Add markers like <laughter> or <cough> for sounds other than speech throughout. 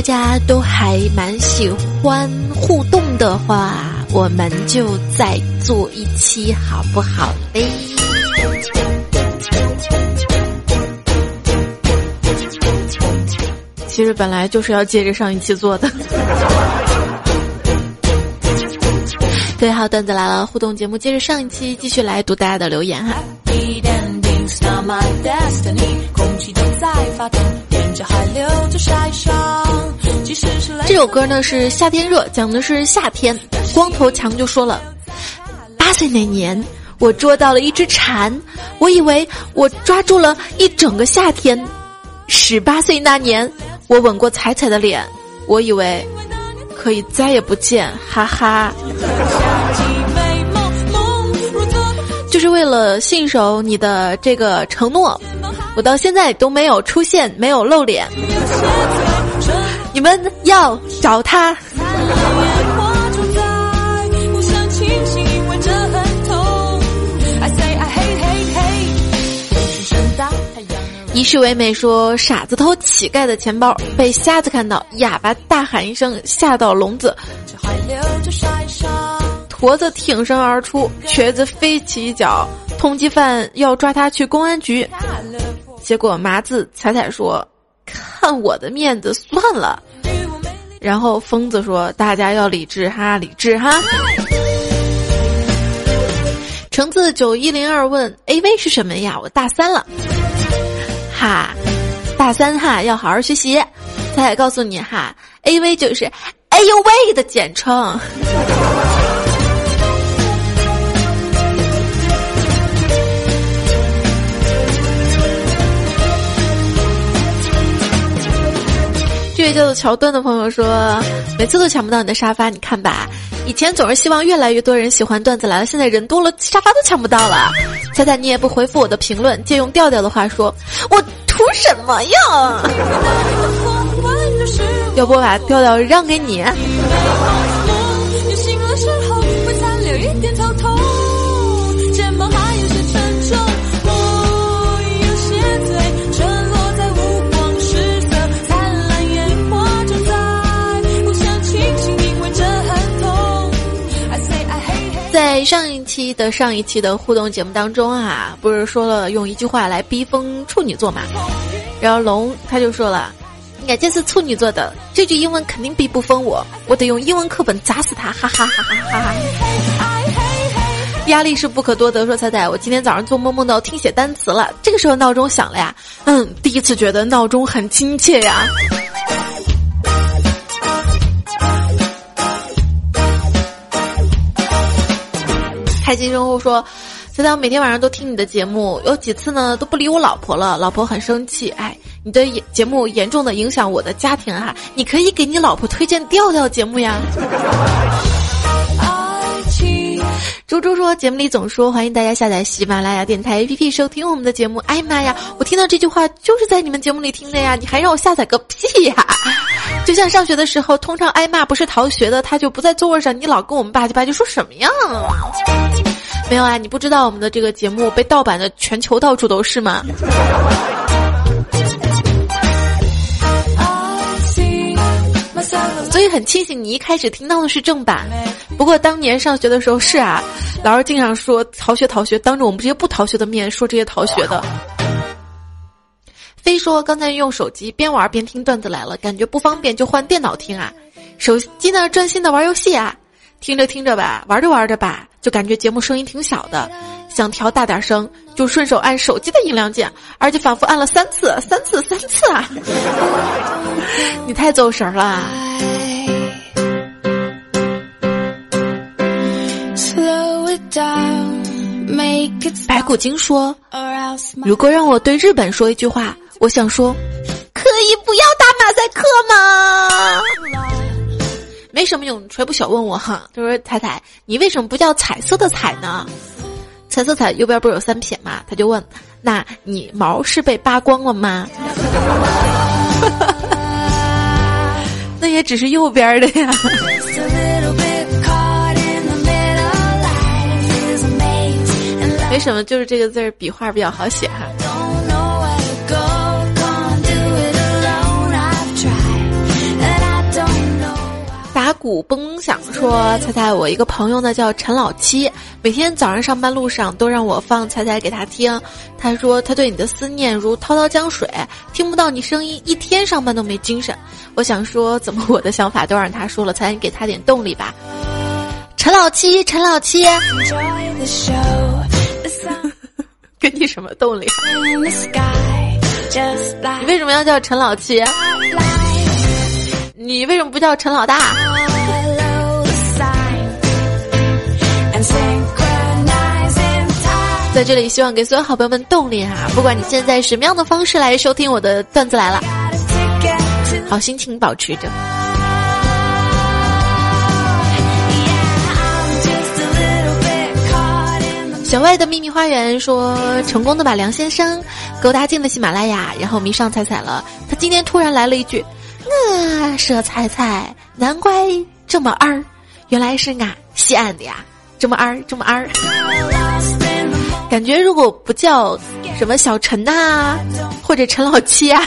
大家都还蛮喜欢互动的话，我们就再做一期好不好嘞？其实本来就是要接着上一期做的。<laughs> 对，好，段子来了，互动节目接着上一期继续来读大家的留言哈。这首歌呢是夏天热，讲的是夏天。光头强就说了，八岁那年我捉到了一只蝉，我以为我抓住了一整个夏天。十八岁那年我吻过彩彩的脸，我以为。可以再也不见，哈哈。就是为了信守你的这个承诺，我到现在都没有出现，没有露脸。你们要找他。一世为美说：“傻子偷乞丐的钱包，被瞎子看到，哑巴大喊一声，吓到聋子。驼子挺身而出，瘸子飞起一脚，通缉犯要抓他去公安局。结果麻子彩彩说：‘看我的面子算了。’然后疯子说：‘大家要理智哈，理智哈。’橙子九一零二问：‘A V 是什么呀？我大三了。’哈，大三哈要好好学习。再告诉你哈，A V 就是哎呦喂的简称。叫做桥段的朋友说，每次都抢不到你的沙发，你看吧。以前总是希望越来越多人喜欢段子来了，现在人多了，沙发都抢不到了。猜猜你也不回复我的评论，借用调调的话说，我图什么呀？<laughs> 要不把调调让给你？在上一期的上一期的互动节目当中啊，不是说了用一句话来逼疯处女座嘛？然后龙他就说了，你这是处女座的这句英文肯定逼不疯我，我得用英文课本砸死他，哈哈哈哈哈哈！压力是不可多得，说彩彩，我今天早上做梦梦到听写单词了，这个时候闹钟响了呀，嗯，第一次觉得闹钟很亲切呀。开心生活说：“现在我每天晚上都听你的节目，有几次呢都不理我老婆了，老婆很生气。哎，你的节目严重的影响我的家庭哈，你可以给你老婆推荐调调节目呀。”猪猪说：“节目里总说欢迎大家下载喜马拉雅电台 APP 收听我们的节目。哎妈呀，我听到这句话就是在你们节目里听的呀！你还让我下载个屁呀！<laughs> 就像上学的时候，通常挨骂不是逃学的，他就不在座位上，你老跟我们吧唧吧唧说什么呀？”没有啊，你不知道我们的这个节目被盗版的全球到处都是吗？所以很庆幸你一开始听到的是正版。不过当年上学的时候是啊，老师经常说逃学逃学，当着我们这些不逃学的面说这些逃学的。非说刚才用手机边玩边听段子来了，感觉不方便就换电脑听啊，手机呢专心的玩游戏啊。听着听着吧，玩着玩着吧，就感觉节目声音挺小的，想调大点声，就顺手按手机的音量键，而且反复按了三次、三次、三次啊！<laughs> 你太走神了。白骨精说：“如果让我对日本说一句话，我想说，可以不要打马赛克吗？”没什么用，锤不小问我哈，他说：“彩彩，你为什么不叫彩色的彩呢？彩色彩右边不是有三撇吗？”他就问：“那你毛是被扒光了吗？” <laughs> 那也只是右边的呀。没什么，就是这个字儿笔画比较好写哈。鼓嘣响说：“猜猜我一个朋友呢叫陈老七，每天早上上班路上都让我放猜猜给他听。他说他对你的思念如滔滔江水，听不到你声音一天上班都没精神。我想说，怎么我的想法都让他说了，才给他点动力吧。”陈老七，陈老七，给 <laughs> 你什么动力？<laughs> 你为什么要叫陈老七？你为什么不叫陈老大？在这里，希望给所有好朋友们动力哈！不管你现在什么样的方式来收听我的段子来了，好心情保持着。小外的秘密花园说，成功的把梁先生勾搭进了喜马拉雅，然后迷上彩彩了。他今天突然来了一句：“我说彩彩，难怪这么二，原来是俺西安的呀，这么二，这么二。”感觉如果不叫什么小陈呐，或者陈老七啊，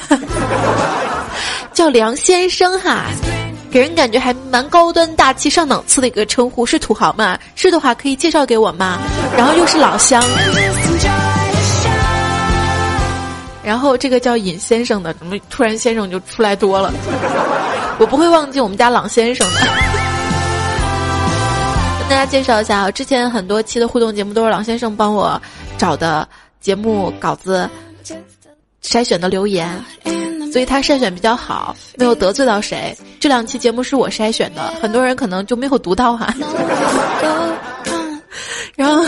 <laughs> 叫梁先生哈。给人感觉还蛮高端大气上档次的一个称呼，是土豪吗？是的话可以介绍给我吗？然后又是老乡，然后这个叫尹先生的，怎么突然先生就出来多了？我不会忘记我们家朗先生的。跟大家介绍一下啊，之前很多期的互动节目都是朗先生帮我找的节目稿子，筛选的留言。所以他筛选比较好，没有得罪到谁。这两期节目是我筛选的，很多人可能就没有读到哈。然后，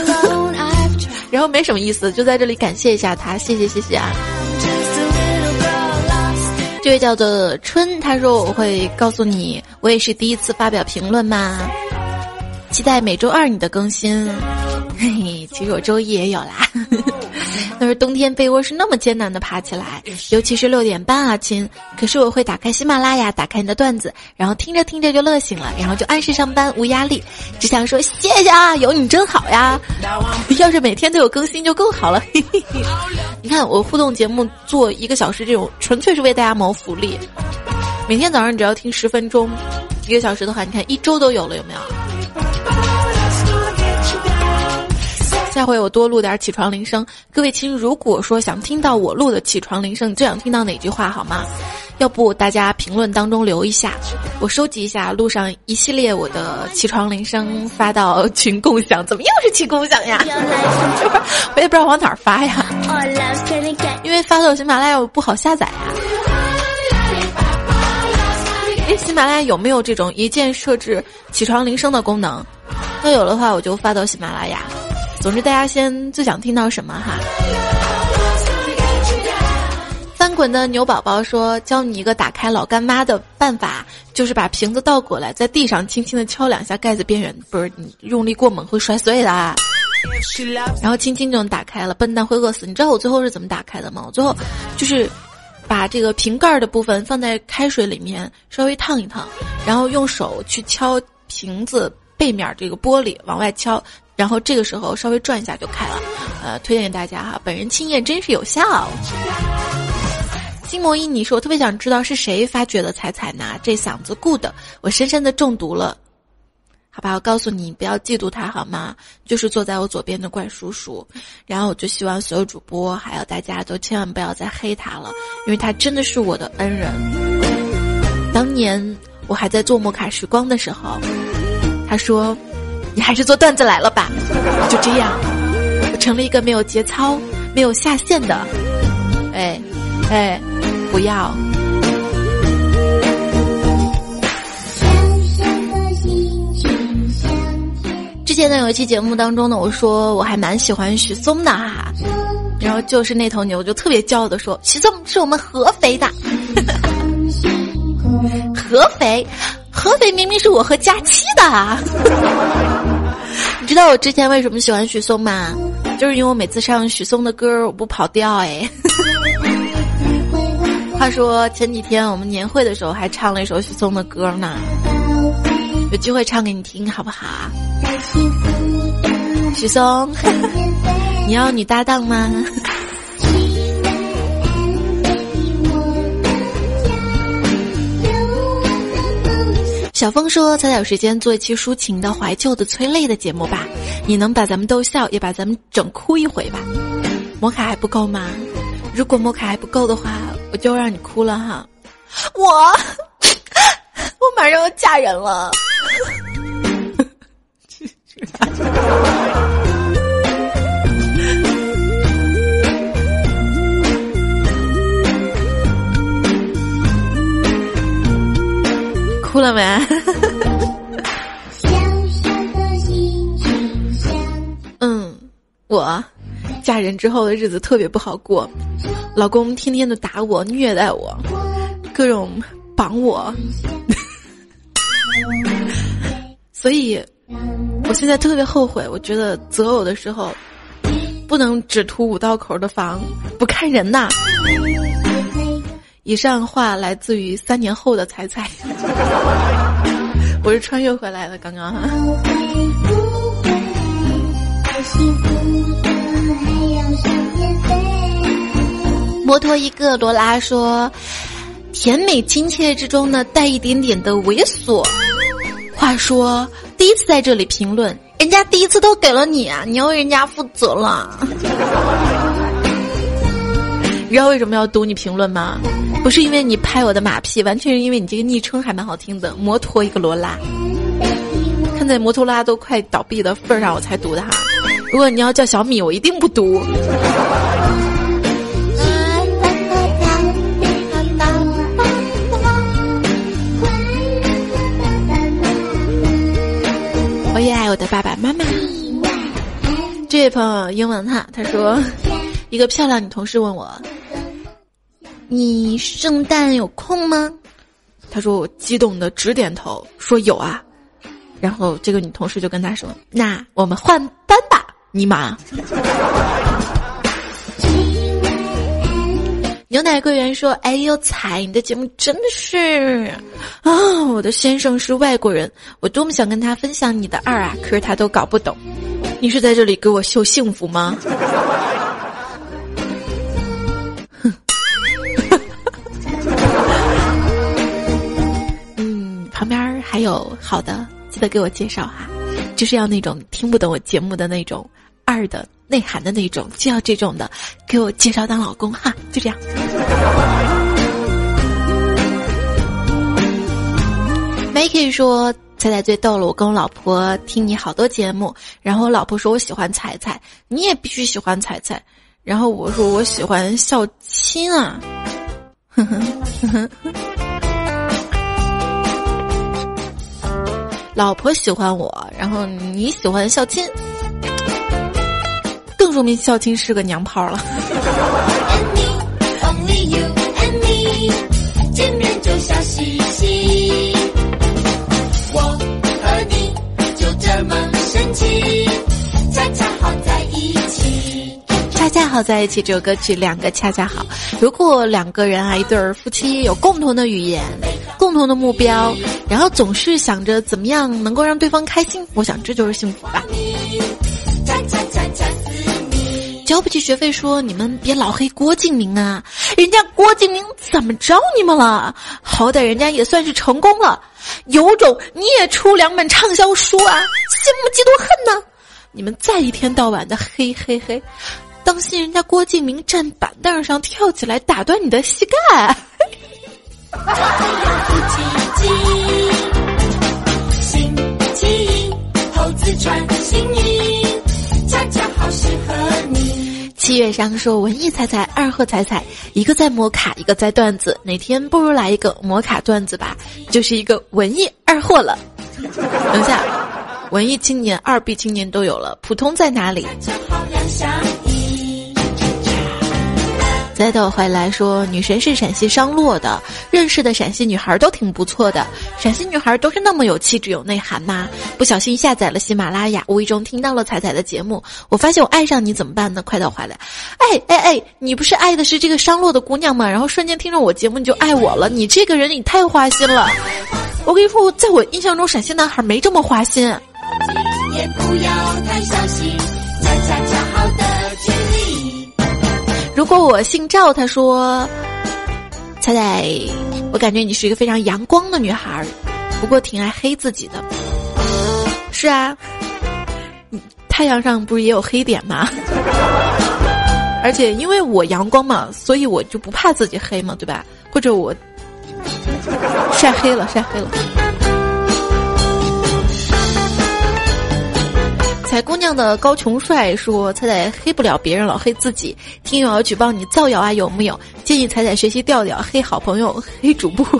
然后没什么意思，就在这里感谢一下他，谢谢谢谢啊。这位叫做春，他说我会告诉你，我也是第一次发表评论嘛，期待每周二你的更新。嘿嘿，其实我周一也有啦。那是冬天被窝是那么艰难的爬起来，尤其是六点半啊，亲。可是我会打开喜马拉雅，打开你的段子，然后听着听着就乐醒了，然后就按时上班，无压力。只想说谢谢啊，有你真好呀。要是每天都有更新就更好了。<laughs> 你看我互动节目做一个小时，这种纯粹是为大家谋福利。每天早上你只要听十分钟，一个小时的话，你看一周都有了，有没有？下回我多录点起床铃声，各位亲，如果说想听到我录的起床铃声，你最想听到哪句话好吗？要不大家评论当中留一下，我收集一下，录上一系列我的起床铃声发到群共享。怎么又是群共享呀？<laughs> 我也不知道往哪儿发呀，因为发到喜马拉雅不好下载呀。哎，喜马拉雅有没有这种一键设置起床铃声的功能？要有的话，我就发到喜马拉雅。总之，大家先最想听到什么哈？翻滚的牛宝宝说：“教你一个打开老干妈的办法，就是把瓶子倒过来，在地上轻轻的敲两下，盖子边缘不是你用力过猛会摔碎的。然后轻轻就能打开了，笨蛋会饿死。你知道我最后是怎么打开的吗？我最后就是把这个瓶盖的部分放在开水里面稍微烫一烫，然后用手去敲瓶子背面这个玻璃，往外敲。”然后这个时候稍微转一下就开了，呃，推荐给大家哈，本人亲验真是有效。心魔一，你说我特别想知道是谁发掘的彩彩呢？这嗓子 good，我深深的中毒了。好吧，我告诉你，不要嫉妒他好吗？就是坐在我左边的怪叔叔。然后我就希望所有主播还有大家都千万不要再黑他了，因为他真的是我的恩人。当年我还在做摩卡时光的时候，他说。你还是做段子来了吧，就这样，我成了一个没有节操、没有下限的，哎，哎，不要。之前呢有一期节目当中呢，我说我还蛮喜欢许嵩的哈，然后就是那头牛就特别骄傲的说，许嵩是我们合肥的，合肥。合肥明明是我和佳期的啊，你知道我之前为什么喜欢许嵩吗？就是因为我每次唱许嵩的歌，我不跑调哎。<laughs> 话说前几天我们年会的时候还唱了一首许嵩的歌呢，有机会唱给你听好不好？许嵩，<laughs> 你要女搭档吗？小峰说：“才有时间做一期抒情的、怀旧的、催泪的节目吧？你能把咱们逗笑，也把咱们整哭一回吧？摩卡还不够吗？如果摩卡还不够的话，我就让你哭了哈。我，<laughs> 我马上要嫁人了。<laughs> 了没？嗯，我嫁人之后的日子特别不好过，老公天天的打我、虐待我，各种绑我，<laughs> 所以我现在特别后悔。我觉得择偶的时候不能只图五道口的房，不看人呐。以上话来自于三年后的彩彩，我是穿越回来的，刚刚哈。摩托一个罗拉说：“甜美亲切之中呢，带一点点的猥琐。”话说，第一次在这里评论，人家第一次都给了你啊，你要为人家负责了。你知道为什么要读你评论吗？不是因为你拍我的马屁，完全是因为你这个昵称还蛮好听的。摩托一个罗拉，看在摩托拉都快倒闭的份上，我才读的哈。如果你要叫小米，我一定不读。我也爱我的爸爸妈妈。这位朋友英文哈，他说，一个漂亮女同事问我。你圣诞有空吗？他说我激动的直点头，说有啊。然后这个女同事就跟他说：“那我们换班吧，尼玛。”牛奶柜员说：“哎呦，彩，你的节目真的是啊！我的先生是外国人，我多么想跟他分享你的二啊，可是他都搞不懂。你是在这里给我秀幸福吗？”有好的，记得给我介绍哈，就是要那种听不懂我节目的那种二的内涵的那种，就要这种的，给我介绍当老公哈，就这样。Makey 说彩彩最逗了，我跟我老婆听你好多节目，然后我老婆说我喜欢彩彩，你也必须喜欢彩彩，然后我说我喜欢孝亲啊，呵呵呵呵。老婆喜欢我，然后你喜欢孝亲，更说明孝亲是个娘炮了。我和你就这么神奇，恰恰好在一起。恰好在一起这首歌曲，两个恰恰好。如果两个人啊，一对儿夫妻有共同的语言。共同的目标，然后总是想着怎么样能够让对方开心，我想这就是幸福吧。交不起学费，说你们别老黑郭敬明啊，人家郭敬明怎么着你们了？好歹人家也算是成功了，有种你也出两本畅销书啊！羡慕嫉妒恨呢？你们再一天到晚的黑黑黑，当心人家郭敬明站板凳上跳起来打断你的膝盖。七月上说文艺彩彩二货彩彩，一个在摩卡，一个在段子。哪天不如来一个摩卡段子吧，就是一个文艺二货了。等下，文艺青年、二 B 青年都有了，普通在哪里？再到回来说，女神是陕西商洛的，认识的陕西女孩都挺不错的。陕西女孩都是那么有气质、有内涵吗？不小心下载了喜马拉雅，无意中听到了彩彩的节目，我发现我爱上你怎么办呢？快到回来，哎哎哎，你不是爱的是这个商洛的姑娘吗？然后瞬间听着我节目你就爱我了，你这个人你太花心了。我跟你说，在我印象中陕西男孩没这么花心。也不要太小心，恰恰恰好的距离。如果我姓赵，他说：“彩彩，我感觉你是一个非常阳光的女孩，不过挺爱黑自己的。是啊，太阳上不是也有黑点吗？而且因为我阳光嘛，所以我就不怕自己黑嘛，对吧？或者我晒黑了，晒黑了。彩姑娘的高琼帅说：“彩彩黑不了别人，老黑自己。听友要举报你造谣啊，有木有？建议彩彩学习调调，黑好朋友，黑主播。<laughs> ”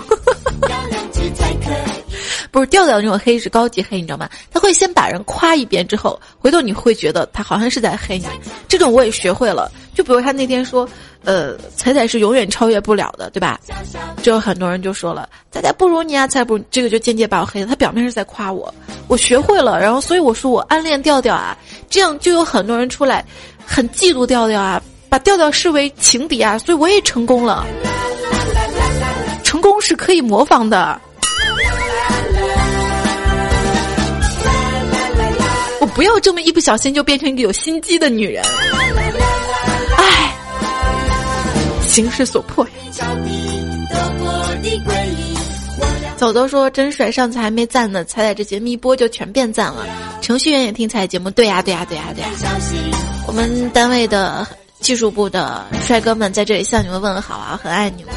不是调调那种黑是高级黑，你知道吗？他会先把人夸一遍之后，回头你会觉得他好像是在黑你。这种我也学会了。就比如他那天说，呃，彩彩是永远超越不了的，对吧？就有很多人就说了，彩彩不如你啊，彩不，这个就间接把我黑了。他表面是在夸我，我学会了，然后所以我说我暗恋调调啊，这样就有很多人出来，很嫉妒调调啊，把调调视为情敌啊，所以我也成功了。成功是可以模仿的。不要这么一不小心就变成一个有心机的女人，唉，形势所迫呀。走走说真帅，上次还没赞呢，彩彩这节目一播就全变赞了。程序员也听彩彩节目，对呀对呀对呀对呀。我们单位的技术部的帅哥们在这里向你们问好啊，很爱你们。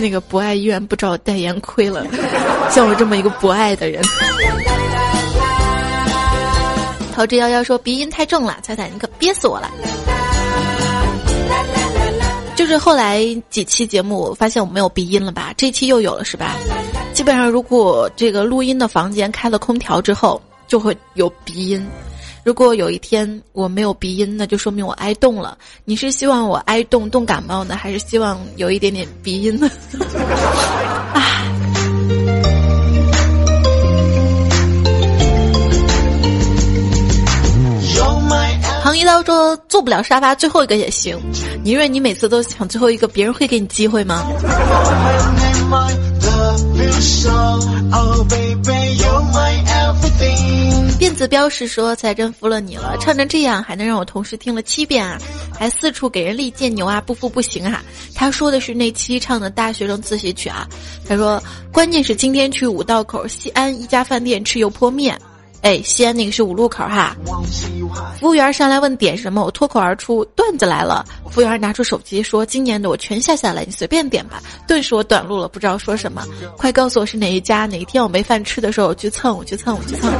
那个博爱医院不找代言亏了，像我这么一个博爱的人。桃之夭夭说鼻音太重了，彩彩你可憋死我了。就是后来几期节目发现我没有鼻音了吧？这期又有了是吧？基本上如果这个录音的房间开了空调之后，就会有鼻音。如果有一天我没有鼻音，那就说明我挨冻了。你是希望我挨冻冻感冒呢，还是希望有一点点鼻音呢？<laughs> 啊！唐一刀说坐不了沙发，最后一个也行。宁愿你每次都抢最后一个，别人会给你机会吗？电子标识说：“才真服了你了，唱成这样还能让我同事听了七遍啊，还四处给人力荐牛啊，不服不行啊！”他说的是那期唱的大学生自习曲啊。他说：“关键是今天去五道口西安一家饭店吃油泼面。”哎，西安那个是五路口哈。服务员上来问点什么，我脱口而出段子来了。服务员拿出手机说：“今年的我全下下来，你随便点吧。”顿时我短路了，不知道说什么。快告诉我是哪一家？哪一天我没饭吃的时候，我去蹭，我去蹭，我去蹭。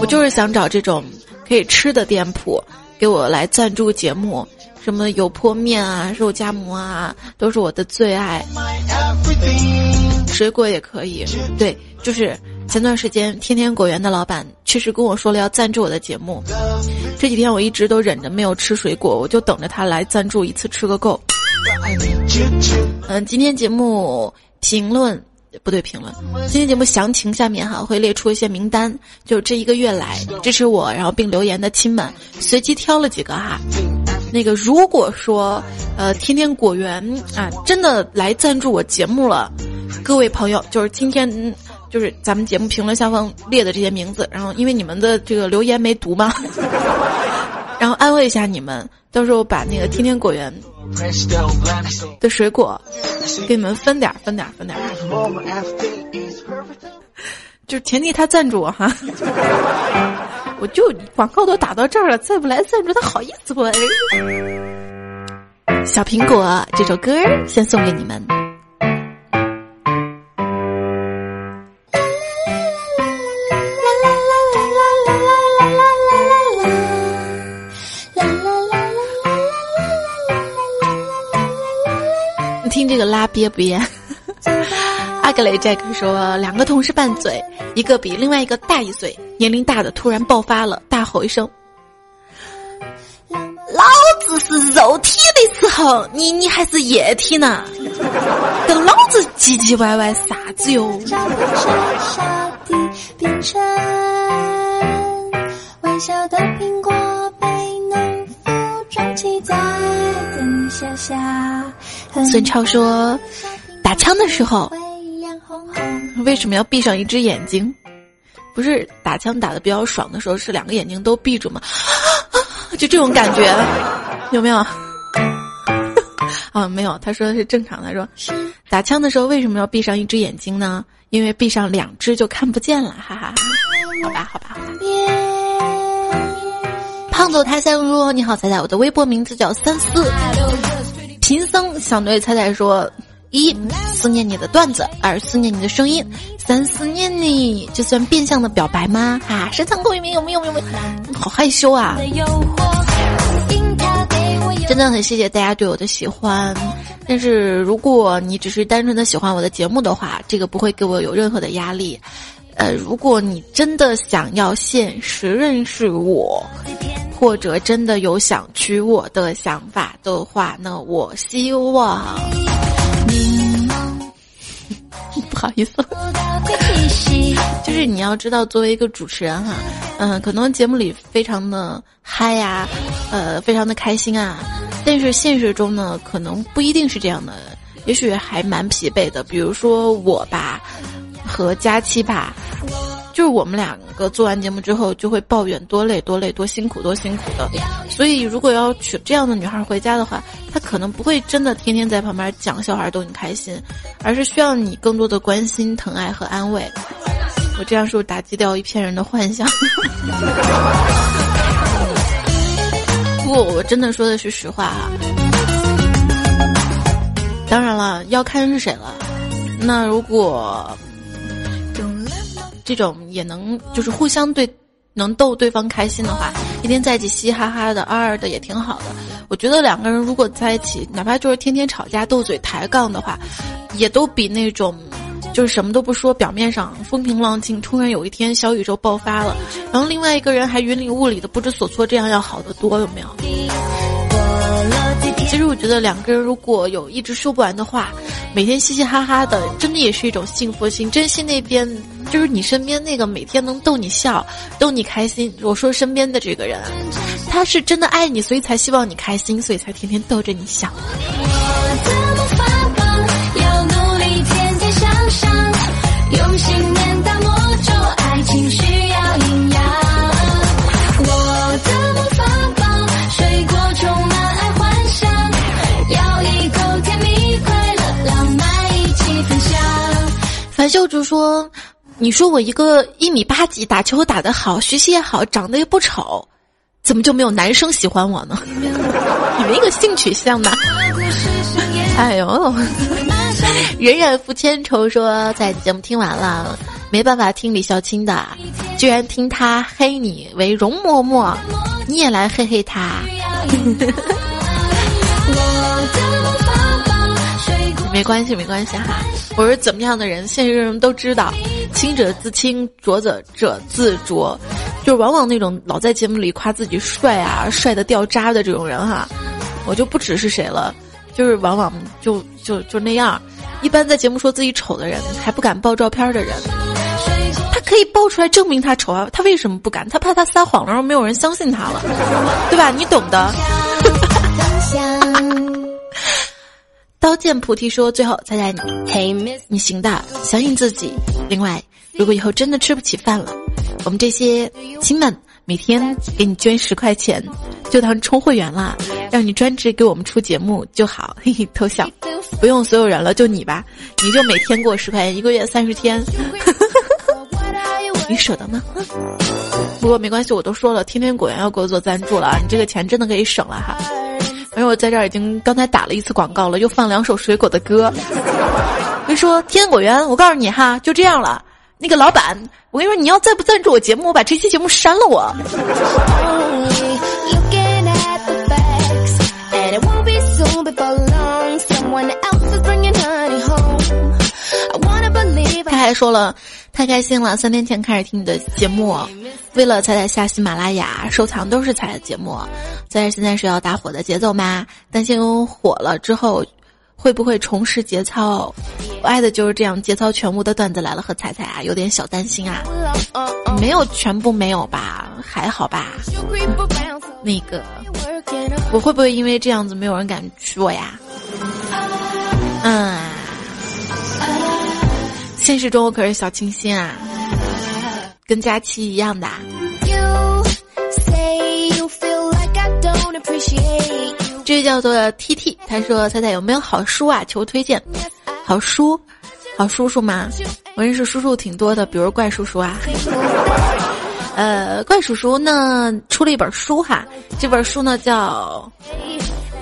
我就是想找这种可以吃的店铺，给我来赞助节目。什么油泼面啊，肉夹馍啊，都是我的最爱。水果也可以，对，就是前段时间天天果园的老板确实跟我说了要赞助我的节目，这几天我一直都忍着没有吃水果，我就等着他来赞助一次吃个够。嗯，今天节目评论不对，评论今天节目详情下面哈会列出一些名单，就这一个月来支持我然后并留言的亲们，随机挑了几个哈。那个如果说呃天天果园啊真的来赞助我节目了。各位朋友，就是今天，就是咱们节目评论下方列的这些名字，然后因为你们的这个留言没读嘛，<laughs> 然后安慰一下你们，到时候把那个天天果园的水果给你们分点儿，分点儿，分点儿，就前提他赞助我哈，<laughs> 我就广告都打到这儿了，再不来赞助他好意思不？小苹果这首歌先送给你们。这个拉憋不憋？<laughs> 阿格雷 Jack 说，两个同事拌嘴，一个比另外一个大一岁，年龄大的突然爆发了，大吼一声：“老子是肉体的时候，你你还是液体呢？<laughs> 跟老子唧唧歪歪啥子哟？”孙超说：“打枪的时候，为什么要闭上一只眼睛？不是打枪打的比较爽的时候，是两个眼睛都闭住吗？” <gasps> 就这种感觉，有没有？<laughs> 啊，没有。他说的是正常的。说打枪的时候为什么要闭上一只眼睛呢？因为闭上两只就看不见了，哈哈。好吧，好吧，好吧。胖走他三说：“你好，彩彩，我的微博名字叫三四。”贫僧想对彩彩说：一思念你的段子，二思念你的声音，三思念你，这算变相的表白吗？啊，深藏功与名，有没有？有没有？好害羞啊！真的很谢谢大家对我的喜欢，但是如果你只是单纯的喜欢我的节目的话，这个不会给我有任何的压力。呃，如果你真的想要现实认识我，或者真的有想娶我的想法的话，那我希望，不好意思，就是你要知道，作为一个主持人哈，嗯，可能节目里非常的嗨呀，呃，非常的开心啊，但是现实中呢，可能不一定是这样的，也许还蛮疲惫的。比如说我吧。和佳期吧，就是我们两个做完节目之后就会抱怨多累多累多辛苦多辛苦的，所以如果要娶这样的女孩回家的话，她可能不会真的天天在旁边讲笑话逗你开心，而是需要你更多的关心疼爱和安慰。我这样是不是打击掉一片人的幻想？<laughs> 不过我真的说的是实话啊。当然了，要看是谁了。那如果。这种也能就是互相对，能逗对方开心的话，一天在一起嘻嘻哈哈的、二二的也挺好的。我觉得两个人如果在一起，哪怕就是天天吵架、斗嘴、抬杠的话，也都比那种就是什么都不说，表面上风平浪静，突然有一天小宇宙爆发了，然后另外一个人还云里雾里的不知所措，这样要好得多，有没有？其实我觉得两个人如果有一直说不完的话，每天嘻嘻哈哈的，真的也是一种幸福心。珍惜那边就是你身边那个每天能逗你笑、逗你开心。我说身边的这个人，他是真的爱你，所以才希望你开心，所以才天天逗着你笑。我的魔法棒要努力天天向上用心念打磨出爱情需樊秀竹说。你说我一个一米八几，打球打得好，学习也好，长得也不丑，怎么就没有男生喜欢我呢？<laughs> 你们一个性取向呢？<laughs> 哎呦，荏苒负千愁说在节目听完了，没办法听李孝钦的，居然听他黑你为容嬷嬷，你也来黑黑他。<laughs> 没关系，没关系哈。我是怎么样的人，现实人都知道。清者自清，浊者者自浊。就往往那种老在节目里夸自己帅啊、帅的掉渣的这种人哈，我就不只是谁了。就是往往就就就那样。一般在节目说自己丑的人，还不敢爆照片的人，他可以爆出来证明他丑啊。他为什么不敢？他怕他撒谎了，然后没有人相信他了，对吧？你懂的。刀剑菩提说：“最后，猜猜你，你行的，相信自己。另外，如果以后真的吃不起饭了，我们这些亲们每天给你捐十块钱，就当充会员啦，让你专职给我们出节目就好。嘿嘿，偷笑，不用所有人了，就你吧，你就每天给我十块钱，一个月三十天，你舍得吗？不过没关系，我都说了，天天果园要给我做赞助了，你这个钱真的可以省了哈。”因为我在这儿已经刚才打了一次广告了，又放两首水果的歌。我跟你说，天果园，我告诉你哈，就这样了。那个老板，我跟你说，你要再不赞助我节目，我把这期节目删了。我。他还说了，太开心了，三天前开始听你的节目，为了彩彩下喜马拉雅收藏都是彩的节目，在现在是要打火的节奏吗？担心火了之后会不会重拾节操？我爱的就是这样节操全无的段子来了，和彩彩啊有点小担心啊，没有全部没有吧，还好吧？那个我会不会因为这样子没有人敢娶我呀？嗯。现实中我可是小清新啊，跟佳期一样的。这位叫做 T T，他说：“猜猜有没有好书啊？求推荐。好书，好叔叔吗？我认识叔叔挺多的，比如怪叔叔啊。<laughs> 呃，怪叔叔呢出了一本书哈，这本书呢叫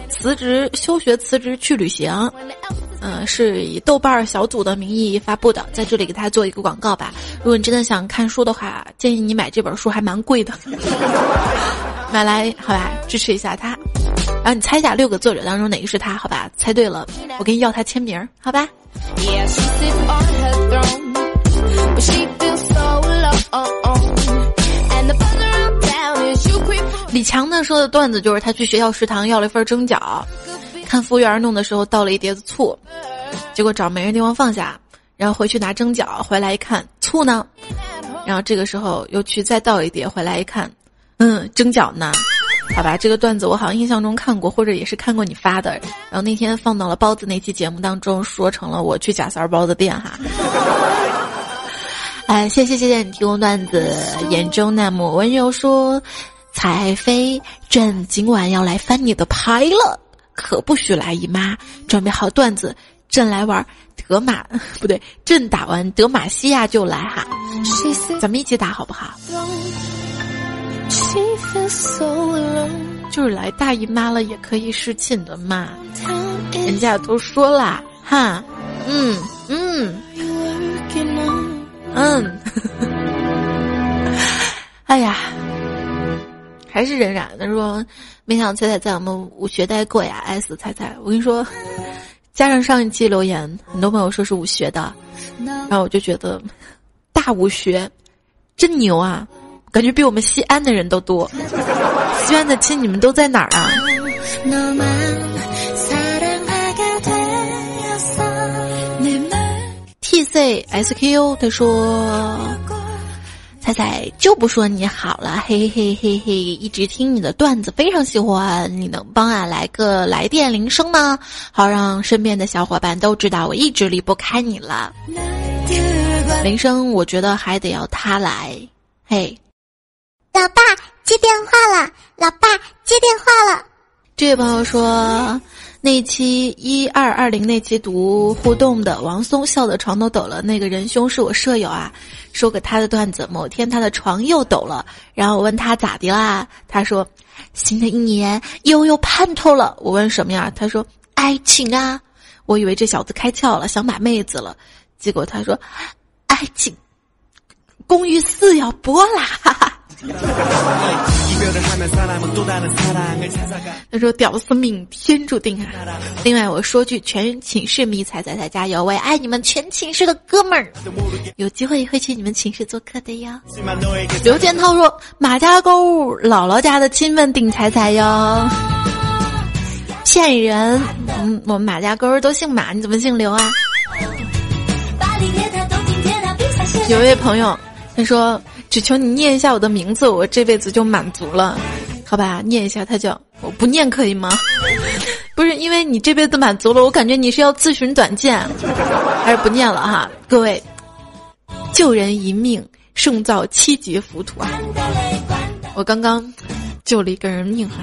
《辞职休学辞职去旅行》。”嗯，是以豆瓣小组的名义发布的，在这里给大家做一个广告吧。如果你真的想看书的话，建议你买这本书，还蛮贵的，<laughs> 买来好吧，支持一下他。然后你猜一下六个作者当中哪个是他，好吧？猜对了，我给你要他签名，好吧？李强呢说的段子就是他去学校食堂要了一份蒸饺。看服务员弄的时候倒了一碟子醋，结果找没人地方放下，然后回去拿蒸饺，回来一看醋呢，然后这个时候又去再倒一碟，回来一看，嗯，蒸饺呢？好吧，这个段子我好像印象中看过，或者也是看过你发的，然后那天放到了包子那期节目当中，说成了我去贾三包子店哈。<laughs> 哎，谢谢谢谢你提供段子，眼中那抹温柔说，彩飞朕今晚要来翻你的牌了。可不许来，姨妈准备好段子，朕来玩德玛，不对，朕打完德玛西亚就来哈，咱们一起打好不好？就是来大姨妈了也可以侍寝的嘛，人家都说了哈，嗯嗯嗯，<laughs> 哎呀。还是冉冉他说，没想到彩彩在我们武学待过呀，S 彩彩，我跟你说，<laughs> 加上上一期留言，很多朋友说是武学的，然后我就觉得大武学真牛啊，感觉比我们西安的人都多。西安的亲，你们都在哪儿啊？T C S Q U 他说。彩彩就不说你好了，嘿嘿嘿嘿，一直听你的段子，非常喜欢。你能帮俺来个来电铃声吗？好让身边的小伙伴都知道我一直离不开你了。铃声，我觉得还得要他来。嘿，老爸接电话了，老爸接电话了。这位朋友说。那期一二二零那期读互动的王松笑的床都抖了，那个仁兄是我舍友啊，说个他的段子。某天他的床又抖了，然后我问他咋的啦？他说新的一年又有盼头了。我问什么呀？他说爱情啊。我以为这小子开窍了，想买妹子了，结果他说爱情公寓四要播啦。哈哈。<laughs> 他说：“屌丝命天注定啊！”另外，我说句全寝室迷彩彩彩加油！我也爱你们全寝室的哥们儿，有机会会去你们寝室做客的哟。刘建涛说：“马家沟姥姥家的亲们顶彩彩哟。”骗人！嗯，我们马家沟都姓马，你怎么姓刘啊？有位朋友他说。只求你念一下我的名字，我这辈子就满足了，好吧？念一下，他叫我不念可以吗？<laughs> 不是因为你这辈子满足了，我感觉你是要自寻短见，还是不念了哈？各位，救人一命胜造七级浮屠啊！我刚刚救了一个人命哈。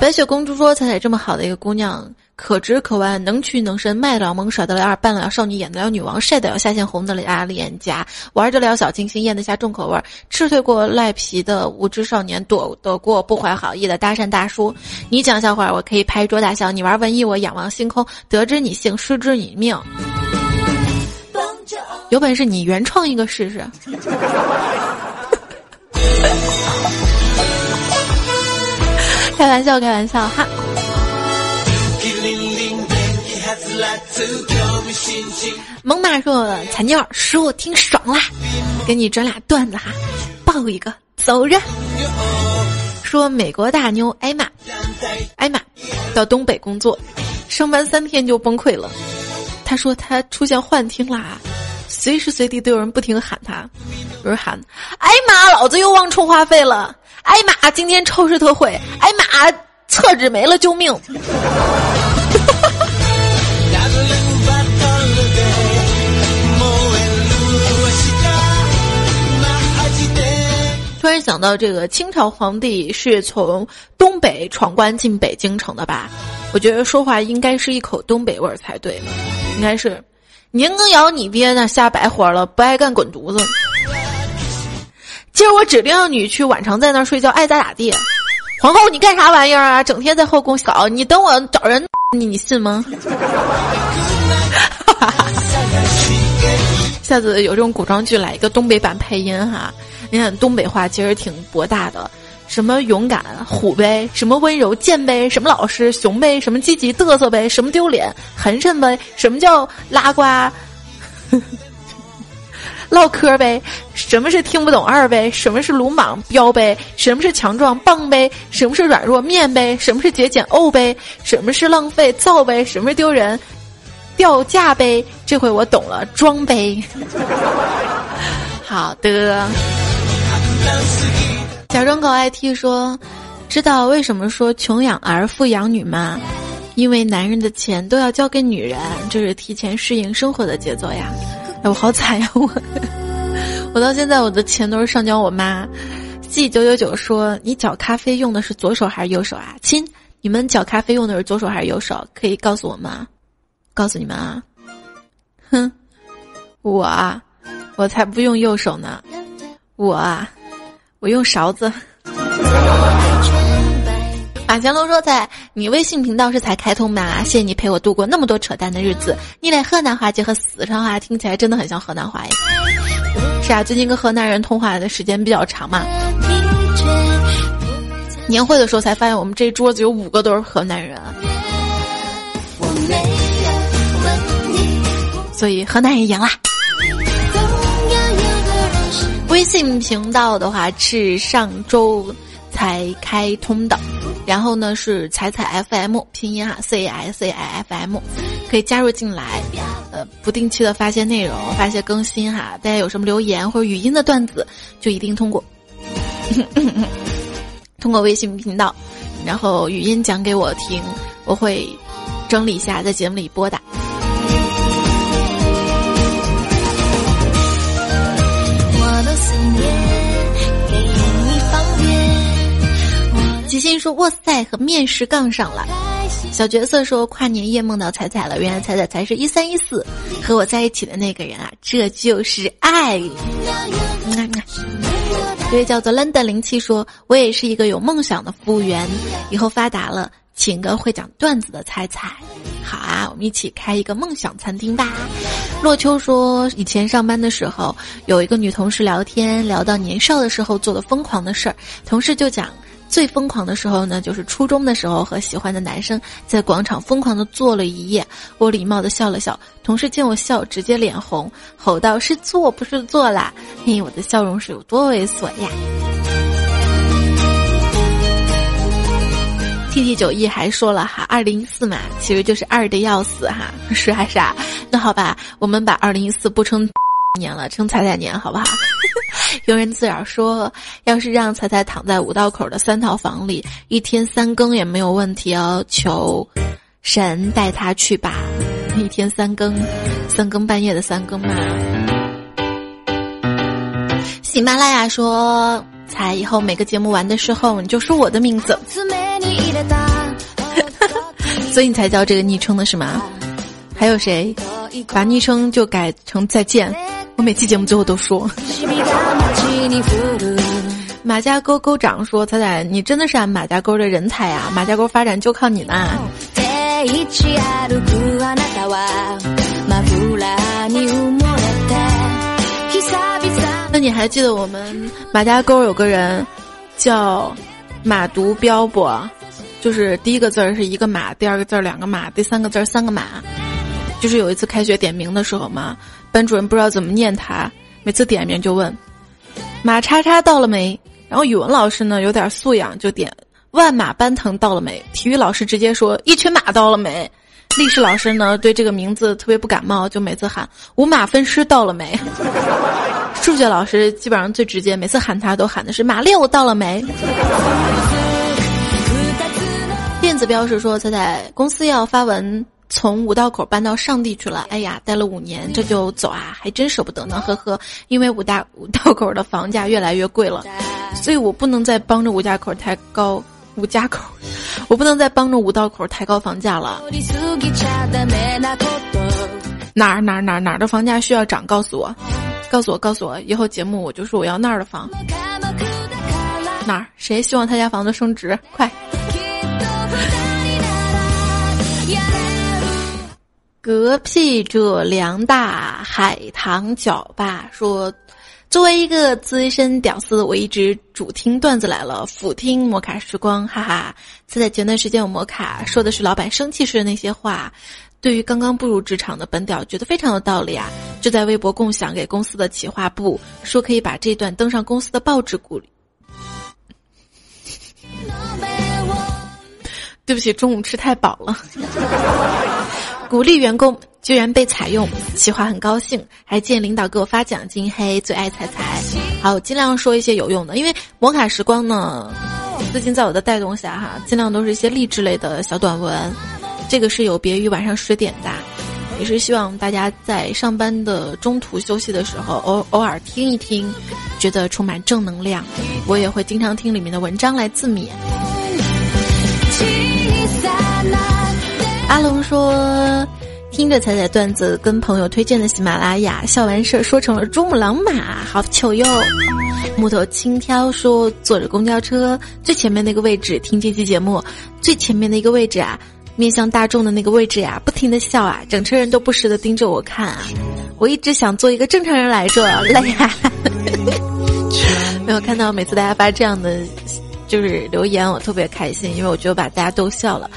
白雪公主说：“彩彩这么好的一个姑娘。”可直可弯，能屈能伸，卖得了萌，耍得了二，扮得了少女，演得了女王，晒得了下线，红得了脸颊，玩得了小清新，咽得下重口味，吃退过赖皮的无知少年，躲得过不怀好意的搭讪大叔。你讲笑话，我可以拍桌大笑；你玩文艺，我仰望星空。得知你姓，失之你命。有本事你原创一个试试。开玩笑，开玩笑哈。猛犸说：“彩妞，说我听爽啦，给你转俩段子哈，抱一个，走着。说美国大妞艾玛，艾玛到东北工作，上班三天就崩溃了。他说他出现幻听啦，随时随地都有人不停喊他，有人喊艾玛，老子又忘充话费了。艾玛，今天超市特惠。艾玛，厕纸没了，救命！”突然想到这个清朝皇帝是从东北闯关进北京城的吧？我觉得说话应该是一口东北味儿才对，应该是。年羹尧，你爹那瞎白活了，不爱干滚犊子。今儿我指定让你去晚上在那儿睡觉，爱咋咋地。皇后，你干啥玩意儿啊？整天在后宫搞，你等我找人，你你信吗？<laughs> 下次有这种古装剧来一个东北版配音哈，你看东北话其实挺博大的。什么勇敢虎呗，什么温柔贱呗，什么老实熊呗，什么积极嘚瑟呗，什么丢脸寒碜呗，什么叫拉呱 <laughs> 唠嗑呗，什么是听不懂二呗，什么是鲁莽彪呗，什么是强壮棒呗，什么是软弱面呗，什么是节俭怄呗，什么是浪费造呗，什么是丢人掉价呗，这回我懂了装呗。<laughs> 好的。假装狗 IT 说：“知道为什么说穷养儿富养女吗？因为男人的钱都要交给女人，这是提前适应生活的节奏呀。哎，我好惨呀！我 <laughs> 我到现在我的钱都是上交我妈。G 九九九说：你搅咖啡用的是左手还是右手啊？亲，你们搅咖啡用的是左手还是右手？可以告诉我吗？告诉你们啊！哼，我啊，我才不用右手呢，我啊。”我用勺子。马乾隆说：“在你微信频道是才开通吗？谢谢你陪我度过那么多扯淡的日子。你连河南话结合四川话，听起来真的很像河南话耶。是啊，最近跟河南人通话的时间比较长嘛。年会的时候才发现，我们这桌子有五个都是河南人。所以河南人赢啦。”微信频道的话是上周才开通的，然后呢是彩彩 FM 拼音哈 C S A I F M，可以加入进来，呃，不定期的发些内容，发些更新哈。大家有什么留言或者语音的段子，就一定通过 <laughs> 通过微信频道，然后语音讲给我听，我会整理一下在节目里播的。心说：“哇塞，和面试杠上了。”小角色说：“跨年夜梦到彩彩了，原来彩彩才是一三一四和我在一起的那个人啊，这就是爱。”这位叫做 London 零七说：“我也是一个有梦想的服务员，以后发达了，请个会讲段子的彩彩。”好啊，我们一起开一个梦想餐厅吧。洛秋说：“以前上班的时候，有一个女同事聊天，聊到年少的时候做的疯狂的事儿，同事就讲。”最疯狂的时候呢，就是初中的时候和喜欢的男生在广场疯狂的坐了一夜。我礼貌的笑了笑，同事见我笑，直接脸红，吼道：“是坐不是坐啦！”嘿，我的笑容是有多猥琐呀！T T 九一还说了哈，二零一四嘛，其实就是二的要死哈，是还是啊？那好吧，我们把二零一四不称 <laughs> 年了，称彩彩年好不好？<laughs> 有人自扰说，要是让彩彩躺在五道口的三套房里，一天三更也没有问题哦。求神带他去吧，一天三更，三更半夜的三更嘛。喜马拉雅说，彩以后每个节目完的时候，你就说我的名字，<laughs> 所以你才叫这个昵称的是吗？还有谁把昵称就改成再见？我每期节目最后都说。<laughs> 马家沟沟长说：“彩彩，你真的是俺马家沟的人才啊！马家沟发展就靠你呢。”那你还记得我们马家沟有个人叫马独彪不？就是第一个字儿是一个马，第二个字儿两个马，第三个字儿三个马。就是有一次开学点名的时候嘛，班主任不知道怎么念他，每次点名就问。马叉叉到了没？然后语文老师呢有点素养，就点万马奔腾到了没？体育老师直接说一群马到了没？历史老师呢对这个名字特别不感冒，就每次喊五马分尸到了没？数学老师基本上最直接，每次喊他都喊的是马六到了没？电子标识说他在公司要发文从五道口搬到上地去了，哎呀，待了五年，这就走啊，还真舍不得呢，呵呵。因为五大五道口的房价越来越贵了，<laughs> 所以我不能再帮着五家口抬高五家口，我不能再帮着五道口抬高房价了。哪儿哪儿哪儿哪儿的房价需要涨？告诉我，告诉我，告诉我，以后节目我就说我要那儿的房。<laughs> 哪儿？谁希望他家房子升值？快！<laughs> 嗝屁者梁大海棠角吧说，作为一个资深屌丝，我一直主听段子来了，辅听摩卡时光，哈哈。就在前段时间，我摩卡说的是老板生气时的那些话，对于刚刚步入职场的本屌，觉得非常有道理啊，就在微博共享给公司的企划部，说可以把这段登上公司的报纸鼓励。对不起，中午吃太饱了。鼓励员工居然被采用，企划很高兴，还见领导给我发奖金，嘿，最爱彩彩。好，尽量说一些有用的，因为摩卡时光呢，最近在我的带动下哈，尽量都是一些励志类的小短文，这个是有别于晚上十点的，也是希望大家在上班的中途休息的时候，偶偶尔听一听，觉得充满正能量。我也会经常听里面的文章来自勉。龙说：“听着彩彩段子，跟朋友推荐的喜马拉雅，笑完事儿说成了珠穆朗玛，好糗哟。”木头轻佻说：“坐着公交车最前面那个位置听这期节目，最前面的一个位置啊，面向大众的那个位置呀，不停的笑啊，整车人都不时的盯着我看啊。我一直想做一个正常人来着，累啊。没有看到每次大家发这样的就是留言，我特别开心，因为我觉得把大家逗笑了。”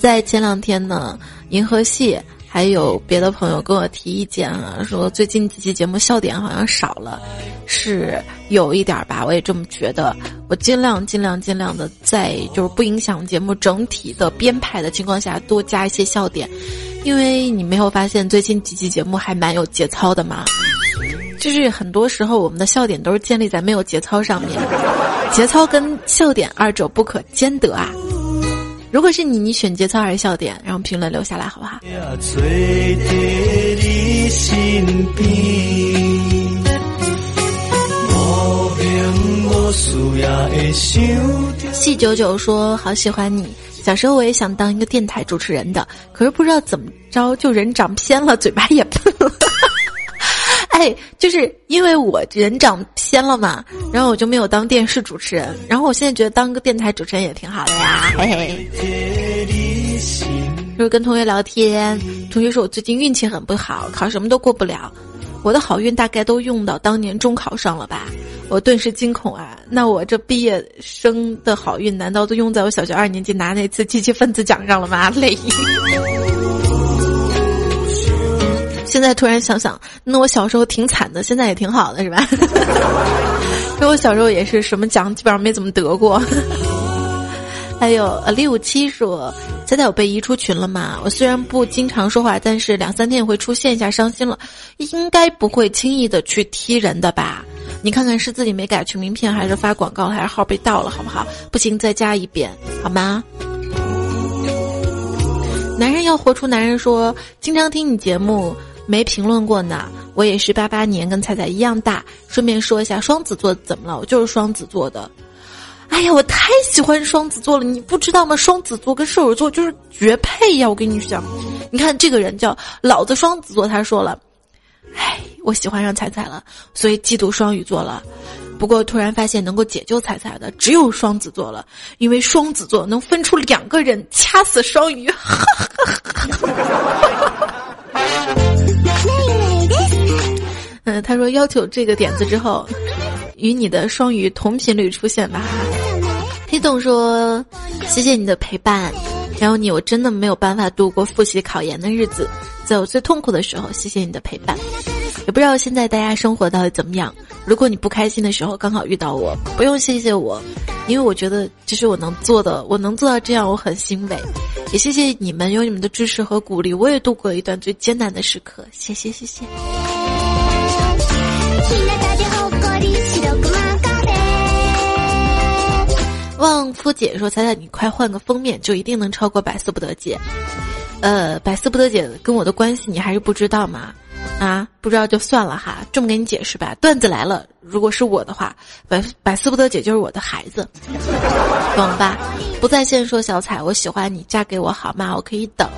在前两天呢，银河系还有别的朋友跟我提意见啊，说最近几期节目笑点好像少了，是有一点吧，我也这么觉得。我尽量尽量尽量的在就是不影响节目整体的编排的情况下多加一些笑点，因为你没有发现最近几期节目还蛮有节操的吗？就是很多时候我们的笑点都是建立在没有节操上面，节操跟笑点二者不可兼得啊。如果是你，你选节操还是笑点？然后评论留下来，好不好？细九九说：“好喜欢你，小时候我也想当一个电台主持人的，可是不知道怎么着就人长偏了，嘴巴也笨了。”哎，就是因为我人长偏了嘛，然后我就没有当电视主持人。然后我现在觉得当个电台主持人也挺好的呀，嘿嘿。就是跟同学聊天，同学说我最近运气很不好，考什么都过不了。我的好运大概都用到当年中考上了吧？我顿时惊恐啊！那我这毕业生的好运难道都用在我小学二年级拿那次积极分子奖上了吗？<laughs> 累。现在突然想想，那我小时候挺惨的，现在也挺好的，是吧？<laughs> 因为我小时候也是什么奖基本上没怎么得过。还有呃，六五七说：“现在我被移出群了嘛？我虽然不经常说话，但是两三天也会出现一下，伤心了。应该不会轻易的去踢人的吧？你看看是自己没改群名片，还是发广告，还是号被盗了，好不好？不行，再加一遍，好吗？”男人要活出男人说：“经常听你节目。”没评论过呢，我也是八八年，跟彩彩一样大。顺便说一下，双子座怎么了？我就是双子座的。哎呀，我太喜欢双子座了，你不知道吗？双子座跟射手座就是绝配呀！我跟你讲，你看这个人叫老子双子座，他说了，哎，我喜欢上彩彩了，所以嫉妒双鱼座了。不过突然发现能够解救彩彩的只有双子座了，因为双子座能分出两个人掐死双鱼。哈哈哈哈嗯，他说要求这个点子之后，与你的双鱼同频率出现吧。黑洞说：“谢谢你的陪伴，然后你我真的没有办法度过复习考研的日子，在我最痛苦的时候，谢谢你的陪伴。也不知道现在大家生活到底怎么样。如果你不开心的时候刚好遇到我，不用谢谢我，因为我觉得这是我能做的，我能做到这样，我很欣慰。也谢谢你们，有你们的支持和鼓励，我也度过了一段最艰难的时刻。谢谢，谢谢。”旺夫姐说：“猜猜你快换个封面，就一定能超过百思不得姐。”呃，百思不得姐跟我的关系你还是不知道吗？啊，不知道就算了哈，这么给你解释吧。段子来了，如果是我的话，百百思不得姐就是我的孩子，懂吧？不在线说小彩，我喜欢你，嫁给我好吗？我可以等，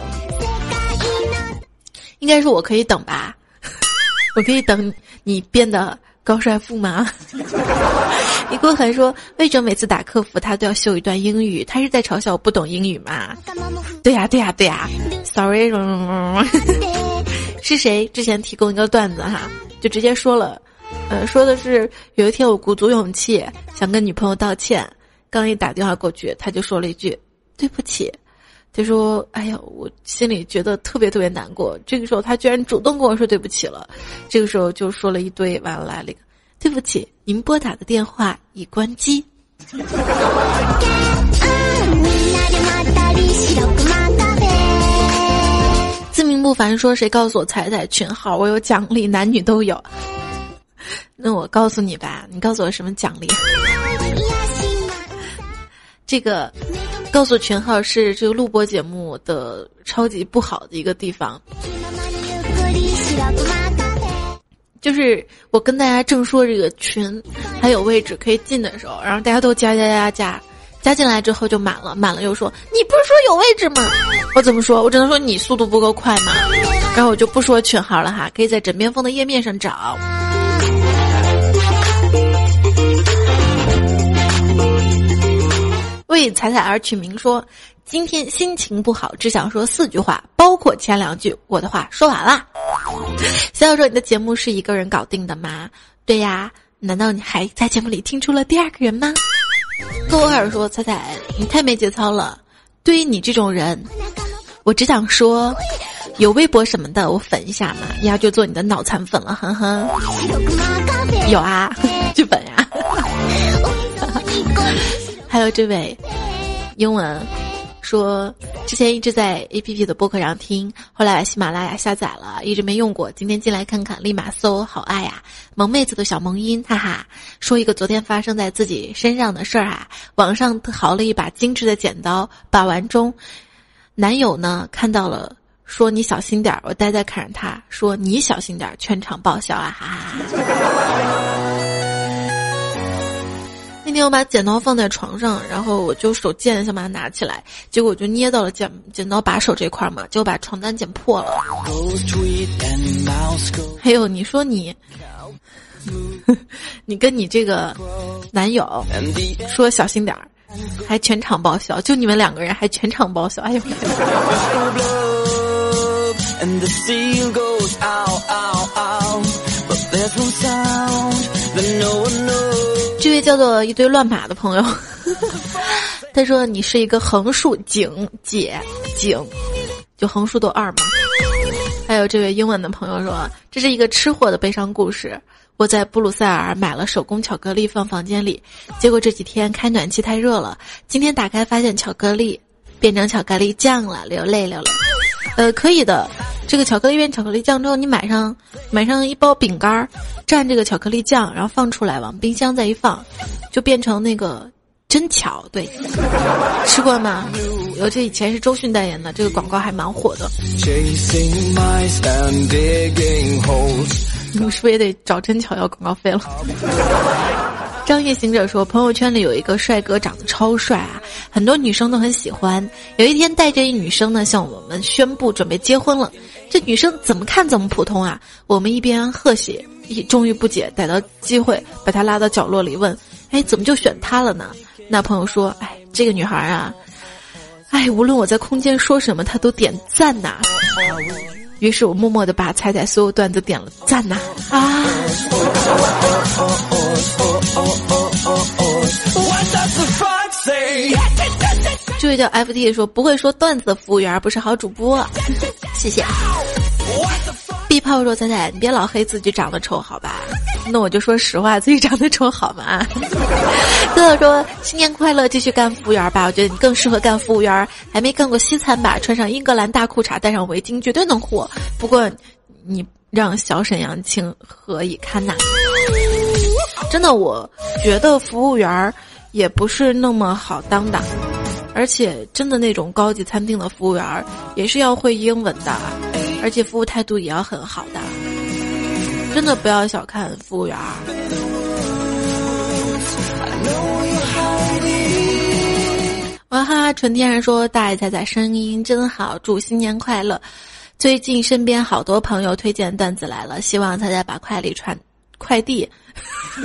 应该是我可以等吧，<laughs> 我可以等你变得高帅富吗？李国恒说，为什么每次打客服他都要秀一段英语？他是在嘲笑我不懂英语吗？对呀，对呀，对呀，sorry。<laughs> 是谁之前提供一个段子哈，就直接说了，呃，说的是有一天我鼓足勇气想跟女朋友道歉，刚一打电话过去，他就说了一句对不起，他说哎呀，我心里觉得特别特别难过。这个时候他居然主动跟我说对不起了，这个时候就说了一堆，完了来了一个对不起，您拨打的电话已关机。自命不凡说：“谁告诉我彩彩群号？我有奖励，男女都有。那我告诉你吧，你告诉我什么奖励？这个告诉群号是这个录播节目的超级不好的一个地方，就是我跟大家正说这个群还有位置可以进的时候，然后大家都加加加加。”加进来之后就满了，满了又说你不是说有位置吗？我怎么说？我只能说你速度不够快嘛。然后我就不说群号了哈，可以在枕边风的页面上找。为彩彩而取名说，今天心情不好，只想说四句话，包括前两句。我的话说完了。<laughs> 小小说你的节目是一个人搞定的吗？对呀，难道你还在节目里听出了第二个人吗？多尔说：“彩彩，你太没节操了。对于你这种人，我只想说，有微博什么的，我粉一下嘛，要就做你的脑残粉了，哼哼。有啊，<laughs> 剧本呀。<laughs> 还有这位，英文。”说之前一直在 A P P 的播客上听，后来喜马拉雅下载了，一直没用过。今天进来看看，立马搜好爱呀，萌妹子的小萌音，哈哈。说一个昨天发生在自己身上的事儿啊，网上淘了一把精致的剪刀，把玩中，男友呢看到了，说你小心点儿。我呆呆看着他，说你小心点儿，全场爆笑啊，哈哈。那天我把剪刀放在床上，然后我就手贱想把它拿起来，结果就捏到了剪剪刀把手这块嘛，就把床单剪破了。还有你说你，<laughs> 你跟你这个男友说小心点儿，还全场爆笑，就你们两个人还全场爆笑，哎呦！<laughs> 位叫做一堆乱码的朋友，<laughs> 他说你是一个横竖井姐井，就横竖都二嘛。还有这位英文的朋友说，这是一个吃货的悲伤故事。我在布鲁塞尔买了手工巧克力放房间里，结果这几天开暖气太热了，今天打开发现巧克力变成巧克力酱了，流泪流泪。呃，可以的。这个巧克力变巧克力酱之后，你买上买上一包饼干儿，蘸这个巧克力酱，然后放出来，往冰箱再一放，就变成那个真巧。对，吃过吗？尤其以前是周迅代言的，这个广告还蛮火的。<laughs> 你是不是也得找真巧要广告费了？张夜行者说：“朋友圈里有一个帅哥，长得超帅啊，很多女生都很喜欢。有一天，带着一女生呢，向我们宣布准备结婚了。这女生怎么看怎么普通啊。我们一边贺喜，一终于不解，逮到机会把她拉到角落里问：哎，怎么就选她了呢？那朋友说：哎，这个女孩啊，哎，无论我在空间说什么，她都点赞呐。于是我默默的把彩彩所有段子点了赞呐啊。”这位叫 F D 说不会说段子的服务员不是好主播，谢谢。<laughs> B 炮说彩彩，你别老黑自己长得丑好吧？那我就说实话，自己长得丑好吗？<laughs> 哥哥说新年快乐，继续干服务员吧。我觉得你更适合干服务员，还没干过西餐吧？穿上英格兰大裤衩，戴上围巾，绝对能火。不过你让小沈阳情何以堪呐？真的，我觉得服务员也不是那么好当的。而且真的那种高级餐厅的服务员也是要会英文的，而且服务态度也要很好的。真的不要小看服务员。哇哈！纯天然说：“大爷仔仔声音真好，祝新年快乐。”最近身边好多朋友推荐段子来了，希望仔仔把快递传快递。<laughs> 就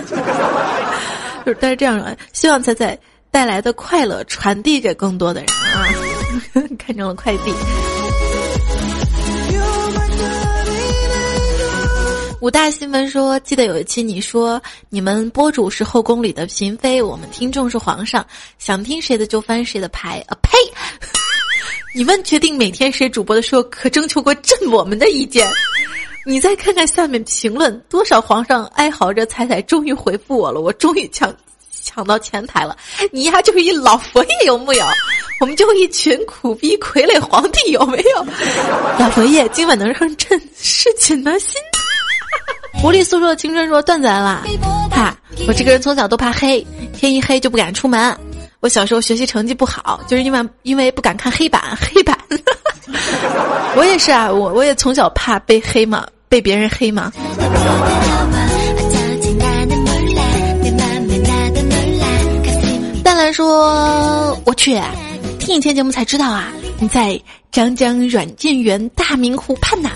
是，但是这样说，希望仔仔带来的快乐传递给更多的人啊！<laughs> 看中了快递。五大新闻说，记得有一期你说你们播主是后宫里的嫔妃，我们听众是皇上，想听谁的就翻谁的牌。啊呸！<laughs> 你们决定每天谁主播的时候，可征求过朕我们的意见？你再看看下面评论，多少皇上哀嚎着，彩彩终于回复我了，我终于抢抢到前台了。你丫就是一老佛爷有木有？我们就一群苦逼傀儡皇帝有没有？<laughs> 老佛爷今晚能让朕侍寝的心。狐狸诉说的青春说段子来了，哈！我这个人从小都怕黑，天一黑就不敢出门。我小时候学习成绩不好，就是因为因为不敢看黑板，黑板。<laughs> 我也是啊，我我也从小怕被黑嘛，被别人黑嘛。淡蓝说：“我去，听以前节目才知道啊，你在张江软件园大明湖畔呐。”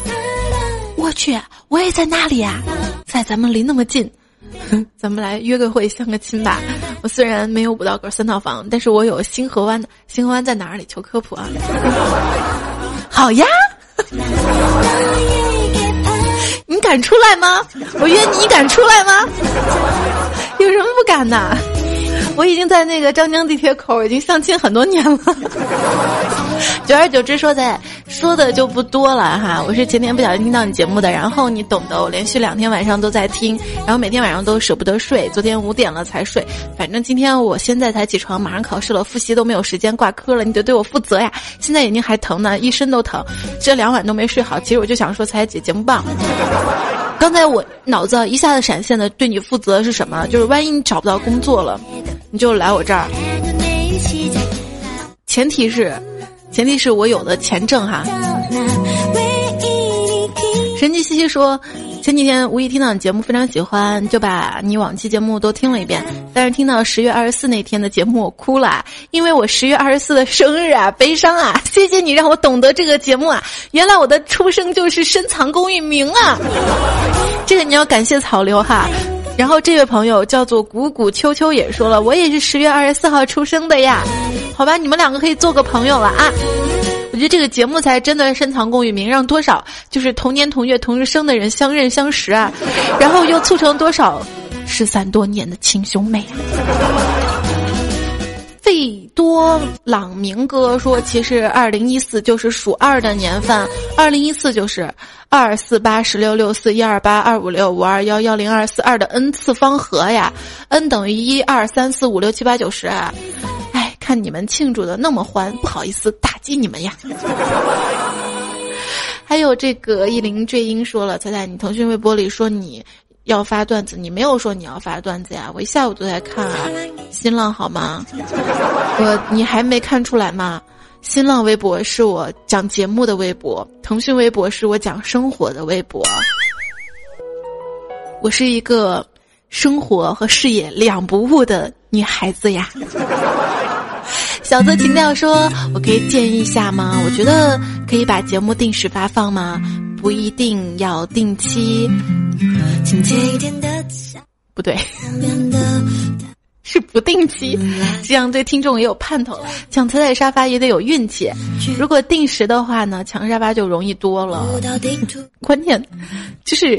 我去，我也在那里啊，在咱们离那么近，咱们来约个会，相个亲吧。我虽然没有五道口三套房，但是我有星河湾的。星河湾在哪里？求科普啊！<laughs> 好呀，你敢出来吗？我约你，你敢出来吗？<laughs> 有什么不敢的？我已经在那个张江地铁口已经相亲很多年了。久而久之，说在说的就不多了哈。我是前天不小心听到你节目的，然后你懂得，我连续两天晚上都在听，然后每天晚上都舍不得睡。昨天五点了才睡，反正今天我现在才起床，马上考试了，复习都没有时间挂科了，你得对我负责呀。现在眼睛还疼呢，一身都疼，这两晚都没睡好。其实我就想说，彩姐节目棒。刚才我脑子一下子闪现的对你负责是什么？就是万一你找不到工作了，你就来我这儿。前提是，前提是我有的钱挣哈。神奇西西说。前几天无意听到你节目，非常喜欢，就把你往期节目都听了一遍。但是听到十月二十四那天的节目，我哭了，因为我十月二十四的生日啊，悲伤啊！谢谢你让我懂得这个节目啊，原来我的出生就是深藏功与名啊！这个你要感谢草榴哈。然后这位朋友叫做谷谷秋秋也说了，我也是十月二十四号出生的呀。好吧，你们两个可以做个朋友了啊。我觉得这个节目才真的深藏功与名，让多少就是同年同月同日生的人相认相识啊，然后又促成多少失散多年的亲兄妹啊！利多朗明哥说，其实二零一四就是属二的年份，二零一四就是二四八十六六四一二八二五六五二幺幺零二四二的 n 次方和呀，n 等于一二三四五六七八九十。哎看你们庆祝的那么欢，不好意思打击你们呀。<laughs> 还有这个一林坠英说了，彩彩，你腾讯微博里说你要发段子，你没有说你要发段子呀？我一下午都在看啊，新浪好吗？我你还没看出来吗？新浪微博是我讲节目的微博，腾讯微博是我讲生活的微博。我是一个生活和事业两不误的女孩子呀。小泽情调说：“我可以建议一下吗？我觉得可以把节目定时发放吗？不一定要定期。不对，是不定期，这样对听众也有盼头。抢彩彩沙发也得有运气。如果定时的话呢，抢沙发就容易多了。关键就是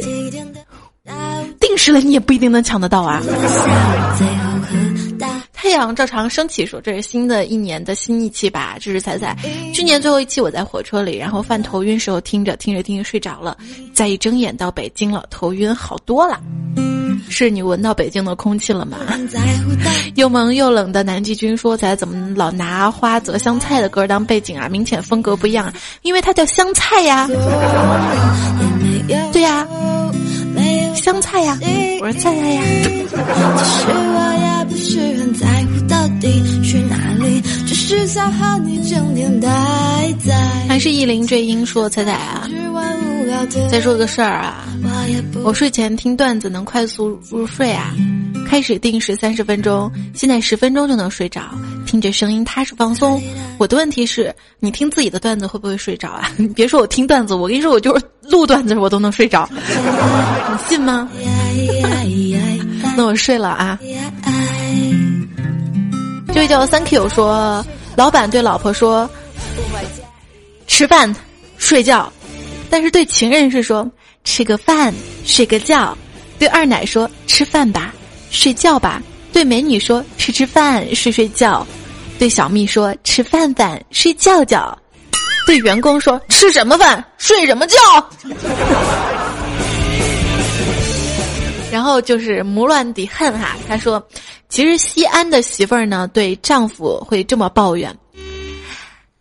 定时了，你也不一定能抢得到啊。”太阳照常升起，说这是新的一年的新一期吧？这是彩彩，去年最后一期我在火车里，然后犯头晕时候听着听着听着睡着了，再一睁眼到北京了，头晕好多了。是你闻到北京的空气了吗？又萌又冷的南极君说：“仔怎么老拿花泽香菜的歌当背景啊？明显风格不一样啊，因为它叫香菜呀。对呀，香菜呀，我说菜菜呀。”不是很在乎到底去哪里，只想和你整天待在。还是意林追音说彩彩啊，再说个事儿啊，我睡前听段子能快速入睡啊。开始定时三十分钟，现在十分钟就能睡着，听着声音踏实放松。我的问题是，你听自己的段子会不会睡着啊？你 <laughs> 别说我听段子，我跟你说，我就是录段子我都能睡着，你信吗？那我睡了啊。这位叫三 Q 说，老板对老婆说，吃饭睡觉，但是对情人是说吃个饭睡个觉，对二奶说吃饭吧。睡觉吧，对美女说吃吃饭睡睡觉，对小蜜说吃饭饭睡觉觉，对员工说吃什么饭睡什么觉。然后就是母乱的恨哈，他说，其实西安的媳妇儿呢对丈夫会这么抱怨：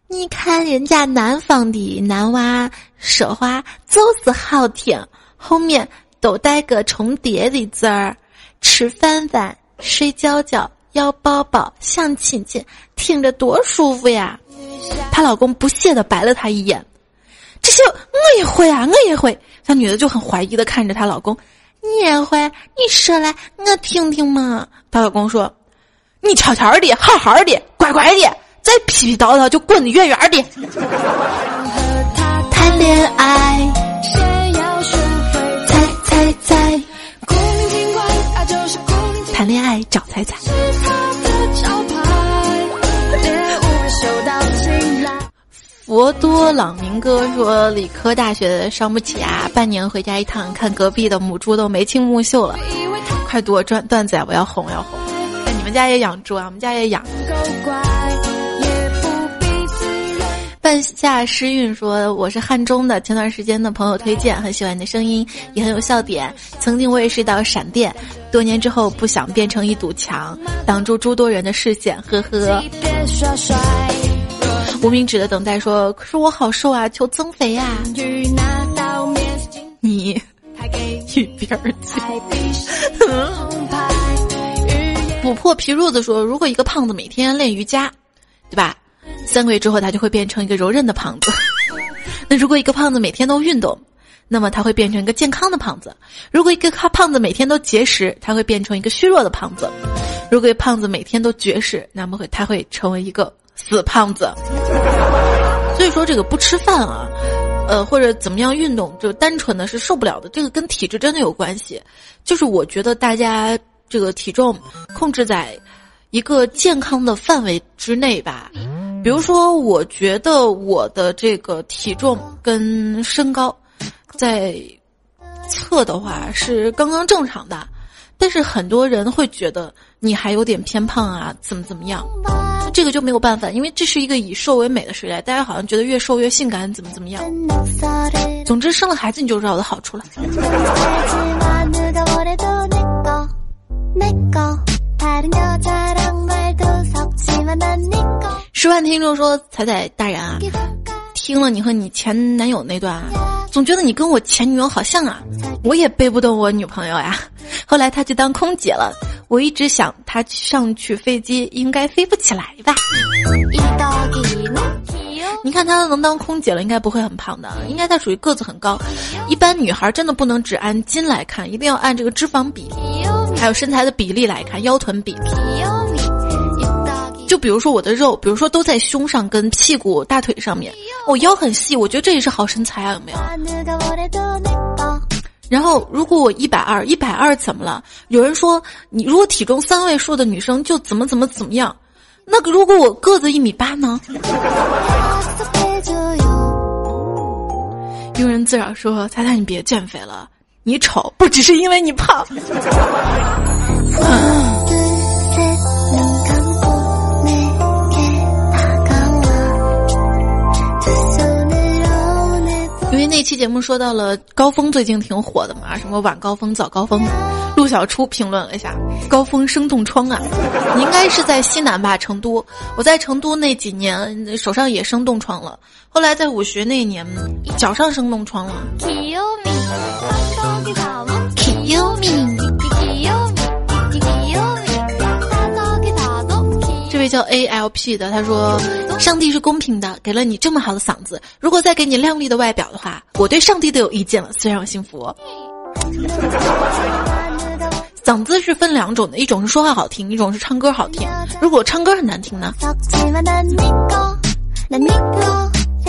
你看人家南方的男娃说话就是好听，后面都带个重叠的字儿。吃饭饭，睡觉觉，要抱抱，想亲亲，听着多舒服呀！<laughs> 她老公不屑的白了她一眼，这些我也会啊，我也会。那女的就很怀疑的看着她老公，你也会？你说来我听听嘛。她老公说：“你悄悄的，好好的，乖乖的，再皮皮叨叨就滚得远远的。”谈恋爱，猜猜猜。谈恋爱找彩彩。博多朗明哥说：“理科大学上不起啊，半年回家一趟，看隔壁的母猪都眉清目秀了。快多转段子呀，我要红要红！哎，你们家也养猪啊？我们家也养。”半夏诗韵说：“我是汉中的，前段时间的朋友推荐，很喜欢你的声音，也很有笑点。曾经我也是道闪电，多年之后不想变成一堵墙，挡住诸多人的视线。呵呵。”无名指的等待说：“可是我好瘦啊，求增肥呀！”你一边儿去。琥珀皮褥子说：“如果一个胖子每天练瑜伽，对吧？”三个月之后，他就会变成一个柔韧的胖子。<laughs> 那如果一个胖子每天都运动，那么他会变成一个健康的胖子。如果一个胖子每天都节食，他会变成一个虚弱的胖子。如果胖子每天都绝食，那么会他会成为一个死胖子。所以说，这个不吃饭啊，呃，或者怎么样运动，就单纯的是受不了的。这个跟体质真的有关系。就是我觉得大家这个体重控制在一个健康的范围之内吧。比如说，我觉得我的这个体重跟身高，在测的话是刚刚正常的，但是很多人会觉得你还有点偏胖啊，怎么怎么样？这个就没有办法，因为这是一个以瘦为美的时代，大家好像觉得越瘦越性感，怎么怎么样？总之，生了孩子你就知道我的好处了。十万听众说：“彩彩大人啊，听了你和你前男友那段啊，总觉得你跟我前女友好像啊。我也背不动我女朋友呀。<laughs> 后来她去当空姐了，我一直想她上去飞机应该飞不起来吧。你看她能当空姐了，应该不会很胖的，应该她属于个子很高。一般女孩真的不能只按斤来看，一定要按这个脂肪比，还有身材的比例来看，腰臀比。”就比如说我的肉，比如说都在胸上跟屁股、大腿上面，我腰很细，我觉得这也是好身材啊，有没有？然后如果我一百二，一百二怎么了？有人说你如果体重三位数的女生就怎么怎么怎么样，那个如果我个子一米八呢？庸人自扰说：“猜猜你别减肥了，你丑不只是因为你胖。” <laughs> 那期节目说到了高峰，最近挺火的嘛，什么晚高峰、早高峰。陆小初评论了一下，高峰生冻疮啊，你应该是在西南吧，成都。我在成都那几年手上也生冻疮了，后来在武学那年脚上生冻疮了。叫 A L P 的，他说：“上帝是公平的，给了你这么好的嗓子，如果再给你靓丽的外表的话，我对上帝都有意见了。虽然我幸福。<laughs> ”嗓子是分两种的，一种是说话好听，一种是唱歌好听。如果唱歌很难听呢？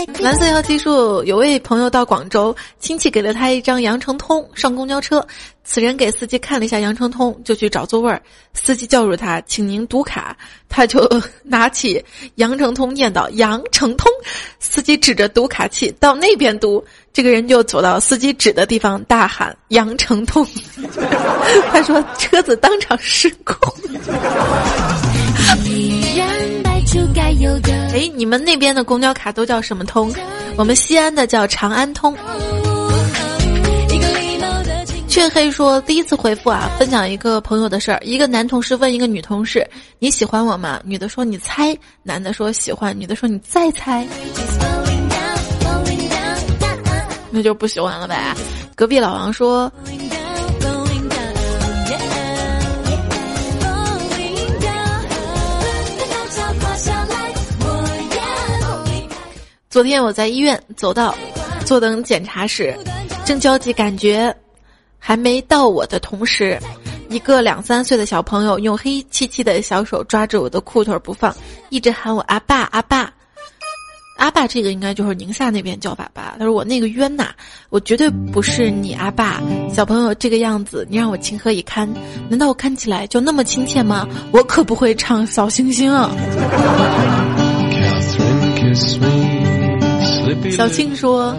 <laughs> 蓝色要记住，有位朋友到广州，亲戚给了他一张羊城通，上公交车，此人给司机看了一下羊城通，就去找座位儿。司机叫住他，请您读卡，他就 <laughs> 拿起羊城通念叨“羊城通”，司机指着读卡器到那边读，这个人就走到司机指的地方大喊“羊城通”，<laughs> 他说车子当场失控。哎，你们那边的公交卡都叫什么通？我们西安的叫长安通。雀黑说，第一次回复啊，分享一个朋友的事儿。一个男同事问一个女同事：“你喜欢我吗？”女的说：“你猜。”男的说：“喜欢。”女的说：“你再猜。”那就不喜欢了呗。隔壁老王说。昨天我在医院走到坐等检查室，正焦急，感觉还没到我的同时，一个两三岁的小朋友用黑漆漆的小手抓着我的裤腿不放，一直喊我阿爸阿爸阿爸。这个应该就是宁夏那边叫法吧？他说我那个冤呐，我绝对不是你阿爸。小朋友这个样子，你让我情何以堪？难道我看起来就那么亲切吗？我可不会唱小星星啊。小庆说，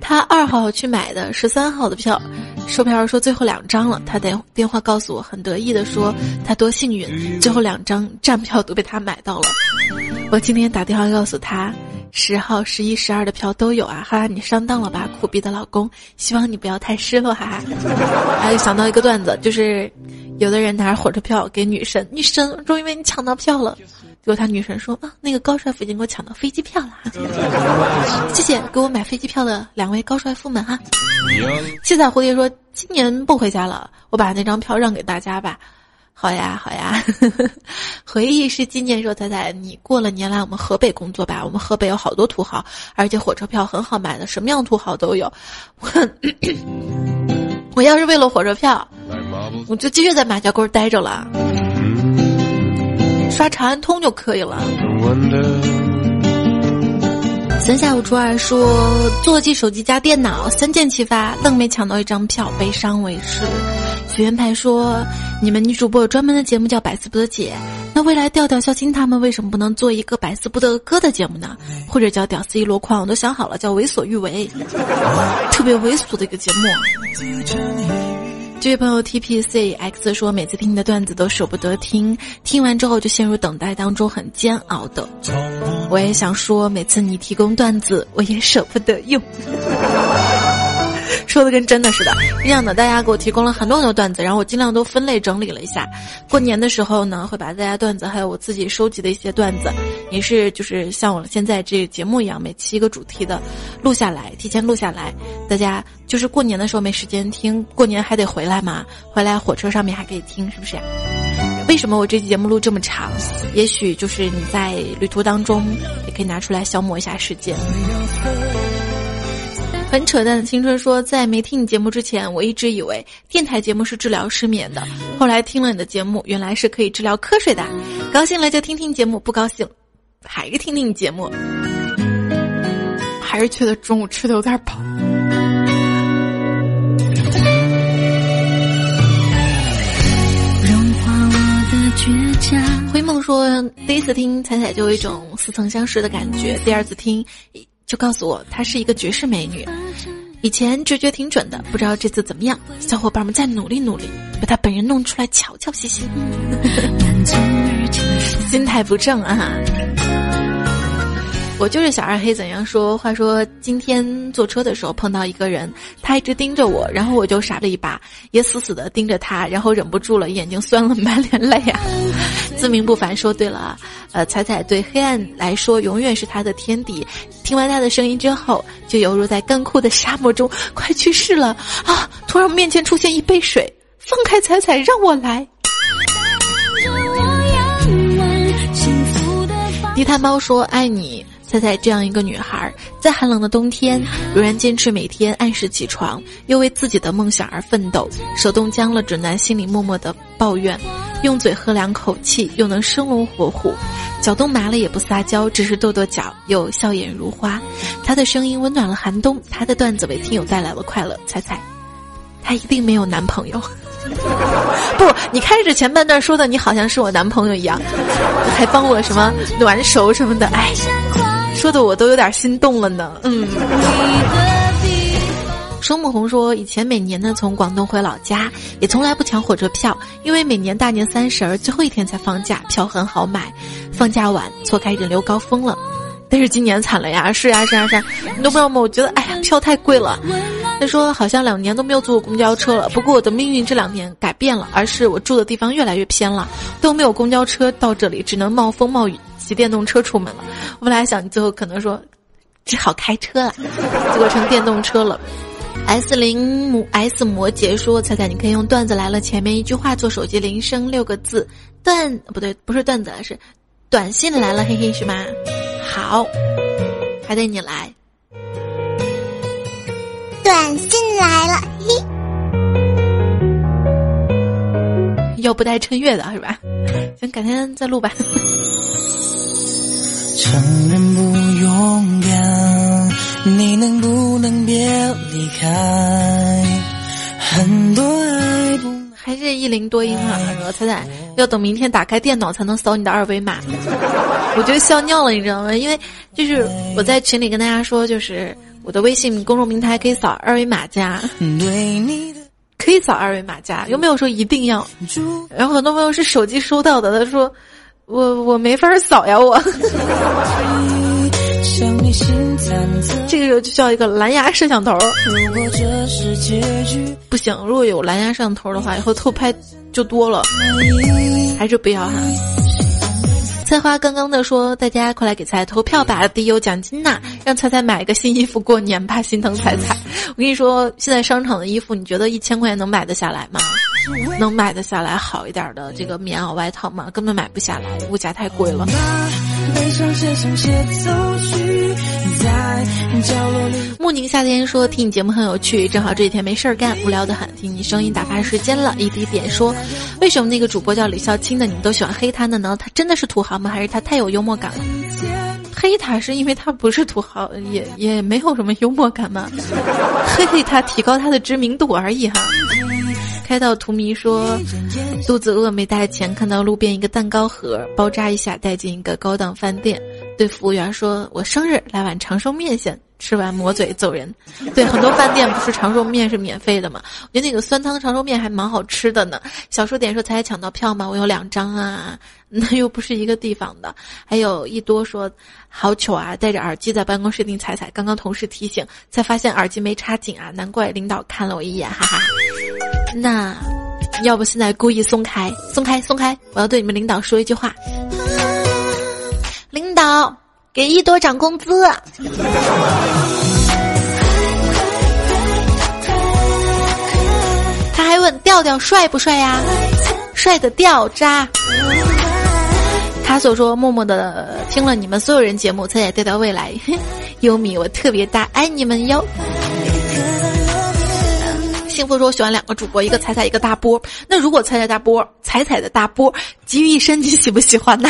他二号去买的十三号的票，售票员说最后两张了。他电电话告诉我，很得意的说他多幸运，最后两张站票都被他买到了。我今天打电话告诉他，十号、十一、十二的票都有啊！哈哈，你上当了吧，苦逼的老公！希望你不要太失落，哈哈。<laughs> 还有想到一个段子，就是有的人拿着火车票给女神，女神终于为你抢到票了。结果他女神说啊，那个高帅夫已经给我抢到飞机票了，<laughs> 谢谢给我买飞机票的两位高帅富们哈。七彩蝴蝶说今年不回家了，我把那张票让给大家吧。好呀好呀，<laughs> 回忆是纪念。说彩彩，你过了年来我们河北工作吧？我们河北有好多土豪，而且火车票很好买的，什么样土豪都有。我 <coughs> 我要是为了火车票，我就继续在马家沟待着了。刷长安通就可以了。三下五除二说，座机、手机加电脑三箭齐发，愣没抢到一张票，悲伤为是。学员派说，你们女主播有专门的节目叫百思不得解，那未来调调、肖青他们为什么不能做一个百思不得哥的节目呢？或者叫屌丝一箩筐，我都想好了，叫为所欲为，特别猥琐的一个节目。这位朋友 T P C X 说，每次听你的段子都舍不得听，听完之后就陷入等待当中，很煎熬的。我也想说，每次你提供段子，我也舍不得用。<laughs> 说的跟真的似的，一样的大家给我提供了很多很多段子，然后我尽量都分类整理了一下。过年的时候呢，会把大家段子还有我自己收集的一些段子，也是就是像我现在这个节目一样，每期一个主题的录下来，提前录下来。大家就是过年的时候没时间听，过年还得回来嘛，回来火车上面还可以听，是不是？为什么我这期节目录这么长？也许就是你在旅途当中也可以拿出来消磨一下时间。很扯淡的青春说，在没听你节目之前，我一直以为电台节目是治疗失眠的。后来听了你的节目，原来是可以治疗瞌睡的。高兴了就听听节目，不高兴还是听听你节目。还是觉得中午吃的有点饱。灰梦说，第一次听彩彩就有一种似曾相识的感觉，第二次听。就告诉我她是一个绝世美女，以前直觉挺准的，不知道这次怎么样。小伙伴们再努力努力，把她本人弄出来瞧瞧，谢谢。<laughs> 心态不正啊。我就是小二黑，怎样说？话说今天坐车的时候碰到一个人，他一直盯着我，然后我就傻了一把，也死死的盯着他，然后忍不住了，眼睛酸了，<laughs> 满脸泪啊。自命不凡说对了，呃，彩彩对黑暗来说永远是他的天敌。听完他的声音之后，就犹如在干枯的沙漠中快去世了啊！突然面前出现一杯水，放开彩彩，让我来。地摊猫说爱你。猜猜这样一个女孩，在寒冷的冬天，仍然坚持每天按时起床，又为自己的梦想而奋斗。手冻僵了，只能心里默默的抱怨；用嘴喝两口气，又能生龙活虎；脚冻麻了也不撒娇，只是跺跺脚，又笑眼如花。她的声音温暖了寒冬，她的段子为听友带来了快乐。猜猜，她一定没有男朋友。<laughs> 不，你开始前半段说的，你好像是我男朋友一样，还帮我什么暖手什么的，哎。说的我都有点心动了呢。嗯，双木红说，以前每年呢从广东回老家，也从来不抢火车票，因为每年大年三十儿最后一天才放假，票很好买。放假晚，错开人流高峰了。但是今年惨了呀，是呀是呀是啊，你都不知道吗？我觉得，哎呀，票太贵了。他说好像两年都没有坐过公交车了。不过我的命运这两年改变了，而是我住的地方越来越偏了，都没有公交车到这里，只能冒风冒雨。骑电动车出门了，我本来想你最后可能说，只好开车了，结果成电动车了。S 零母 S 摩羯说：“彩彩，你可以用段子来了前面一句话做手机铃声六个字，段不对，不是段子，是短信来了，嘿嘿，是吗？好，还得你来。短信来了，嘿，要不带趁月的是吧？行，改天再录吧。”承认不勇敢，你能不能别离开？很多爱不还是一零多音啊！我猜猜，要等明天打开电脑才能扫你的二维码。<laughs> 我就笑尿了，你知道吗？因为就是我在群里跟大家说，就是我的微信公众平台可以扫二维码加，可以扫二维码加，又没有说一定要？然后很多朋友是手机收到的，他说。我我没法扫呀，我。<laughs> 这个时候就需要一个蓝牙摄像头。不行，如果有蓝牙摄像头的话，以后偷拍就多了。还是不要哈。菜花刚刚的说，大家快来给菜投票吧，得有奖金呐！让菜菜买一个新衣服过年吧，心疼菜菜。我跟你说，现在商场的衣服，你觉得一千块钱能买得下来吗？能买得下来好一点的这个棉袄外套吗？根本买不下来，物价太贵了。慕宁夏天说听你节目很有趣，正好这几天没事儿干，无聊的很，听你声音打发时间了。一滴点说，为什么那个主播叫李孝清的，你们都喜欢黑他的呢？他真的是土豪吗？还是他太有幽默感了？黑他是因为他不是土豪，也也没有什么幽默感嘛，黑黑他提高他的知名度而已哈。开到图迷说，肚子饿没带钱，看到路边一个蛋糕盒，包扎一下带进一个高档饭店，对服务员说：“我生日，来碗长寿面先。”吃完抹嘴走人。对，很多饭店不是长寿面是免费的嘛？我觉得那个酸汤长寿面还蛮好吃的呢。小数点说：“才抢到票吗？我有两张啊，<laughs> 那又不是一个地方的。”还有一多说：“好糗啊，戴着耳机在办公室听彩彩。”刚刚同事提醒，才发现耳机没插紧啊，难怪领导看了我一眼，哈哈。那，要不现在故意松开，松开，松开！我要对你们领导说一句话：领导给一多涨工资。他还问调调帅不帅呀？帅的掉渣。他所说默默的听了你们所有人节目，才也调调未来。<laughs> 优米，我特别大，爱你们哟。幸福说我喜欢两个主播，一个彩彩，一个大波。那如果彩彩大波，彩彩的大波集于一身，你喜不喜欢呢？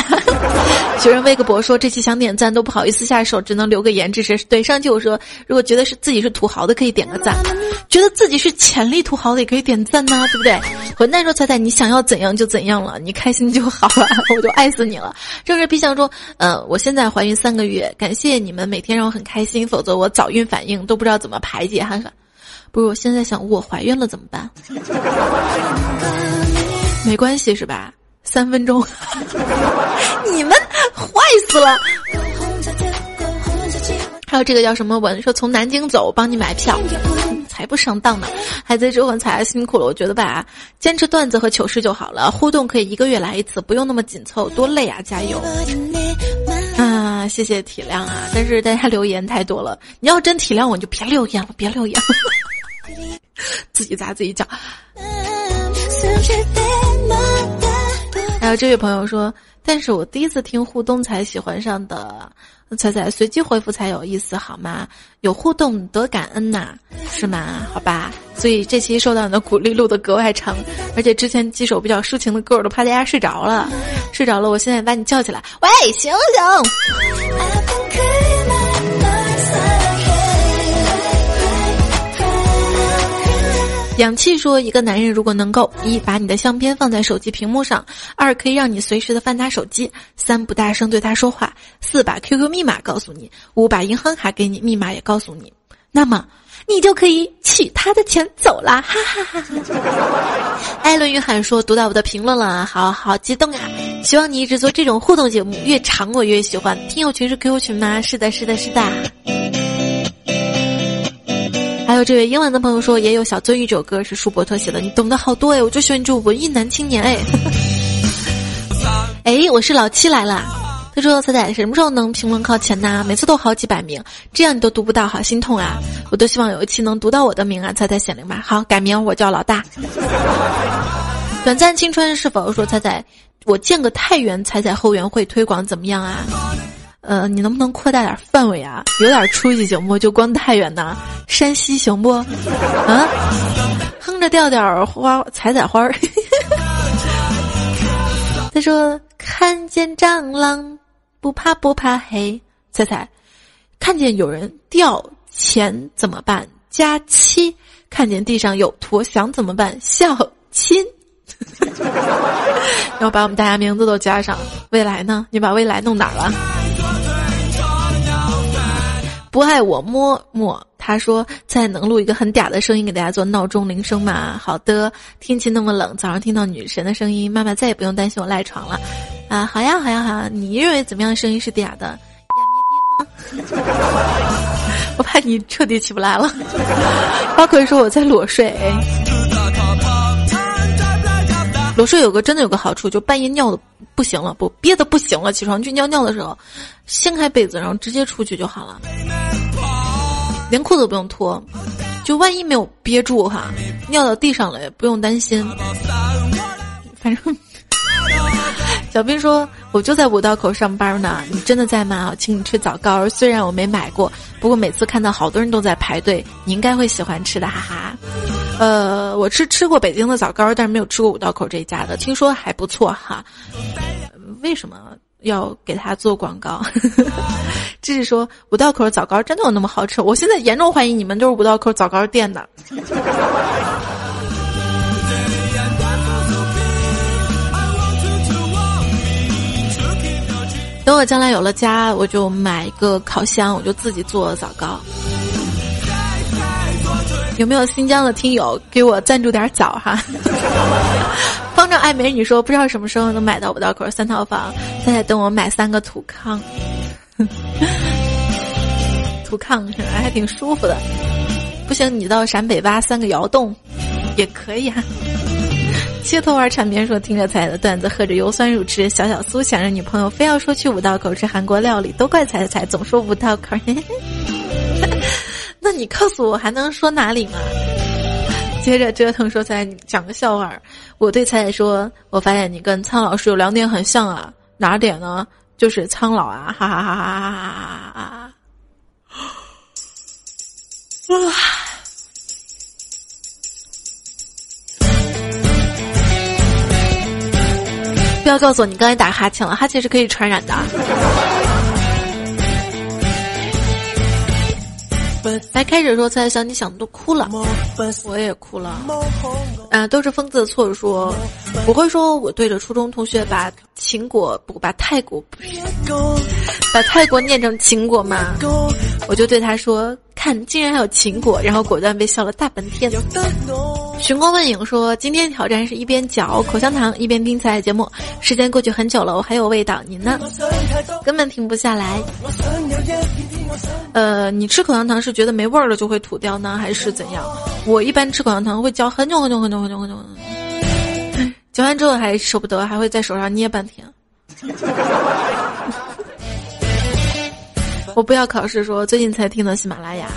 <laughs> 学人微个博说这期想点赞都不好意思下手，只能留个言支持。对，上期我说如果觉得是自己是土豪的可以点个赞，觉得自己是潜力土豪的也可以点赞呐，对不对？混蛋说彩彩你想要怎样就怎样了，你开心就好了，<laughs> 我就爱死你了。正是皮相说，呃，我现在怀孕三个月，感谢你们每天让我很开心，否则我早孕反应都不知道怎么排解，哈哈。不是，我现在想，我怀孕了怎么办？<laughs> 没关系是吧？三分钟，<laughs> 你们坏死了。还有这个叫什么文说从南京走，帮你买票，才不上当呢！海贼之文才辛苦了，我觉得吧，坚持段子和糗事就好了。互动可以一个月来一次，不用那么紧凑，多累啊！加油！啊，谢谢体谅啊！但是大家留言太多了，你要真体谅我，你就别留言了，别留言。<laughs> 自己砸自己脚。还有这位朋友说：“但是我第一次听互动才喜欢上的，彩彩随机回复才有意思好吗？有互动得感恩呐，是吗？好吧，所以这期受到你的鼓励录的格外长，而且之前几首比较抒情的歌我都怕大家睡着了，睡着了，我现在把你叫起来，喂，醒醒！氧气说：一个男人如果能够一把你的相片放在手机屏幕上，二可以让你随时的翻他手机，三不大声对他说话，四把 QQ 密码告诉你，五把银行卡给你，密码也告诉你，那么你就可以取他的钱走了，哈 <laughs> 哈哈哈！艾伦约翰说：读到我的评论了，好好激动啊！希望你一直做这种互动节目，越长我越喜欢。听友群是 QQ 群吗？是的，是的，是的。还有这位英文的朋友说，也有小尊一首歌是舒伯特写的，你懂得好多哎，我就喜欢这种文艺男青年哎。<laughs> 哎，我是老七来了，他说彩彩什么时候能评论靠前呐？每次都好几百名，这样你都读不到，好心痛啊！我都希望有一期能读到我的名啊，彩彩显灵吧。好，改名我叫老大。短暂青春是否说彩彩，我建个太原彩彩后援会推广怎么样啊？呃，你能不能扩大点范围啊？有点出息行不？就光太原呐，山西行不？啊，哼着调调花采采花儿。<laughs> 他说：“看见蟑螂不怕不怕黑。”猜猜，看见有人掉钱怎么办？加七。看见地上有坨翔怎么办？笑亲。<laughs> 要把我们大家名字都加上。未来呢？你把未来弄哪了？不爱我摸摸，他说再能录一个很嗲的声音给大家做闹钟铃声吗？好的，天气那么冷，早上听到女神的声音，妈妈再也不用担心我赖床了。啊，好呀好呀好呀，你认为怎么样声音是嗲的？<laughs> 我怕你彻底起不来了。包括说我在裸睡。裸睡有个真的有个好处，就半夜尿的不行了，不憋的不行了，起床去尿尿的时候，掀开被子，然后直接出去就好了，连裤子都不用脱，就万一没有憋住哈，尿到地上了也不用担心。反正小兵说，我就在五道口上班呢，你真的在吗？请你吃枣糕，虽然我没买过，不过每次看到好多人都在排队，你应该会喜欢吃的，哈哈。呃，我吃吃过北京的枣糕，但是没有吃过五道口这家的，听说还不错哈。为什么要给他做广告？<laughs> 这是说五道口枣糕真的有那么好吃？我现在严重怀疑你们都是五道口枣糕店的。等我将来有了家，我就买一个烤箱，我就自己做枣糕。有没有新疆的听友给我赞助点枣哈？<laughs> 方丈爱美女说不知道什么时候能买到五道口三套房，现在等我买三个土炕。<laughs> 土炕还挺舒服的，不行你到陕北挖三个窑洞，也可以哈。街头玩缠绵说听着彩的段子，喝着油酸乳吃小小酥，想着女朋友非要说去五道口吃韩国料理，都怪彩彩总说五道口。<laughs> 那你告诉我还能说哪里吗？<laughs> 接着折腾说彩讲个笑话。我对彩彩说：“我发现你跟苍老师有两点很像啊，哪点呢？就是苍老啊，哈哈哈哈哈哈哈！” <gasps> 啊！不要告诉我你刚才打哈欠了，哈欠是可以传染的。来开始说，猜想你想的都哭了，我也哭了。啊，都是疯子的错。说不会说我对着初中同学把秦国不把泰国把泰国念成秦国吗？我就对他说，看竟然还有秦国，然后果断被笑了大半天。寻光问影说：“今天挑战是一边嚼口香糖一边听彩节目，时间过去很久了，我还有味道，你呢？根本停不下来。呃，你吃口香糖是觉得没味儿了就会吐掉呢，还是怎样？我一般吃口香糖会嚼很久很久很久很久很久，嚼完之后还舍不得，还会在手上捏半天。”我不要考试，说最近才听的喜马拉雅，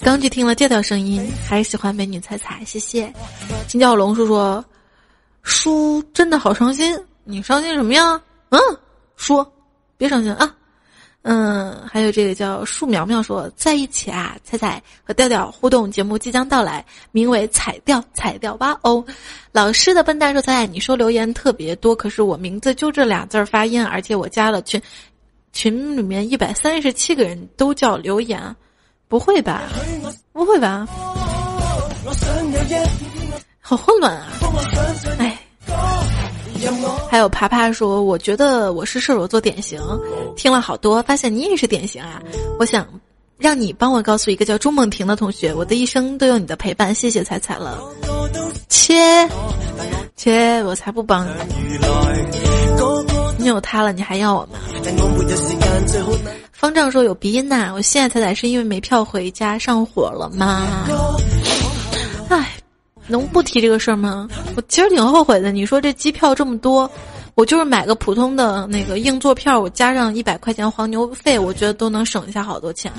刚去听了调调声音，还是喜欢美女彩彩，谢谢。金角龙叔说，书真的好伤心，你伤心什么呀？嗯，说，别伤心啊。嗯，还有这个叫树苗苗说在一起啊，彩彩和调调互动节目即将到来，名为彩调彩调吧哦。老师的笨蛋说彩彩，你说留言特别多，可是我名字就这俩字儿发音，而且我加了群，群里面一百三十七个人都叫留言，不会吧？不会吧？好混乱啊！哎。还有爬爬说，我觉得我是射手座典型，听了好多，发现你也是典型啊！我想让你帮我告诉一个叫朱梦婷的同学，我的一生都有你的陪伴，谢谢彩彩了。切切，我才不帮你！没有他了，你还要我吗？方丈说有鼻音呐，我现在才来是因为没票回家上火了吗？唉。能不提这个事儿吗？我其实挺后悔的。你说这机票这么多，我就是买个普通的那个硬座票，我加上一百块钱黄牛费，我觉得都能省下好多钱。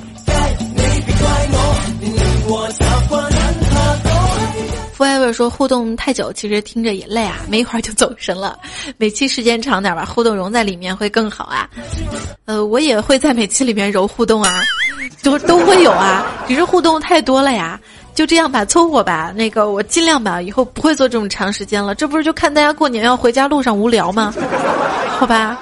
Forever 说互动太久，其实听着也累啊，没一会儿就走神了。每期时间长点吧，互动融在里面会更好啊。呃，我也会在每期里面揉互动啊，都都会有啊，只是互动太多了呀。就这样吧，凑合吧。那个，我尽量吧，以后不会做这么长时间了。这不是就看大家过年要回家路上无聊吗？<laughs> 好吧，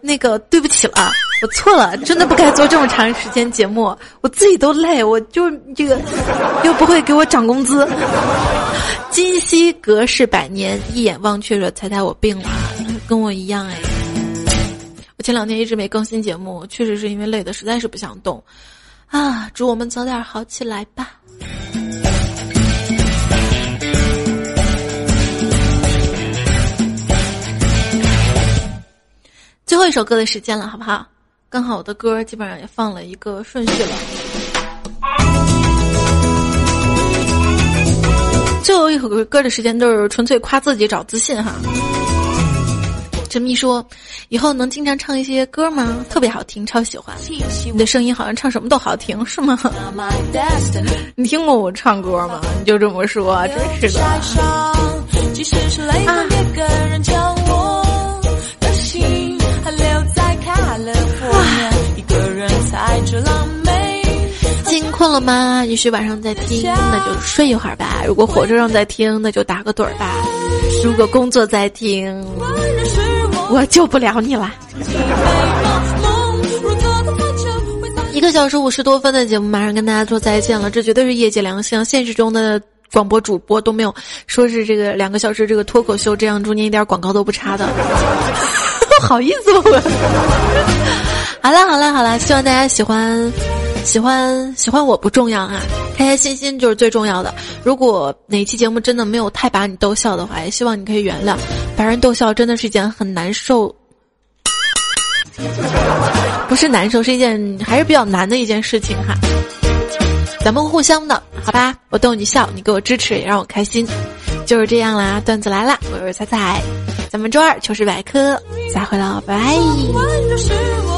那个对不起了，我错了，真的不该做这么长时间节目，我自己都累，我就这个又不会给我涨工资。今夕隔世百年，一眼望去，说猜猜我病了，跟我一样哎。我前两天一直没更新节目，确实是因为累的，实在是不想动啊。祝我们早点好起来吧。最后一首歌的时间了，好不好？刚好我的歌基本上也放了一个顺序了。最后一首歌的时间都是纯粹夸自己找自信哈。陈秘说：“以后能经常唱一些歌吗？特别好听，超喜欢。你的声音好像唱什么都好听，是吗？你听过我唱歌吗？你就这么说，真是的。”啊。困了吗？也许晚上再听，那就睡一会儿吧。如果火车上在听，那就打个盹儿吧。如果工作在听，我救不了你了。<laughs> 一个小时五十多分的节目，马上跟大家说再见了。这绝对是业界良心，现实中的广播主播都没有说是这个两个小时这个脱口秀这样中间一点广告都不插的。<laughs> 好意思，<laughs> 我。好了好了好了，希望大家喜欢，喜欢喜欢我不重要啊，开开心心就是最重要的。如果哪期节目真的没有太把你逗笑的话，也希望你可以原谅。把人逗笑真的是一件很难受，不是难受，是一件还是比较难的一件事情哈。咱们互相的好吧，我逗你笑，你给我支持，也让我开心，就是这样啦。段子来了，我是彩彩。咱们周二糗事百科再会了，拜拜。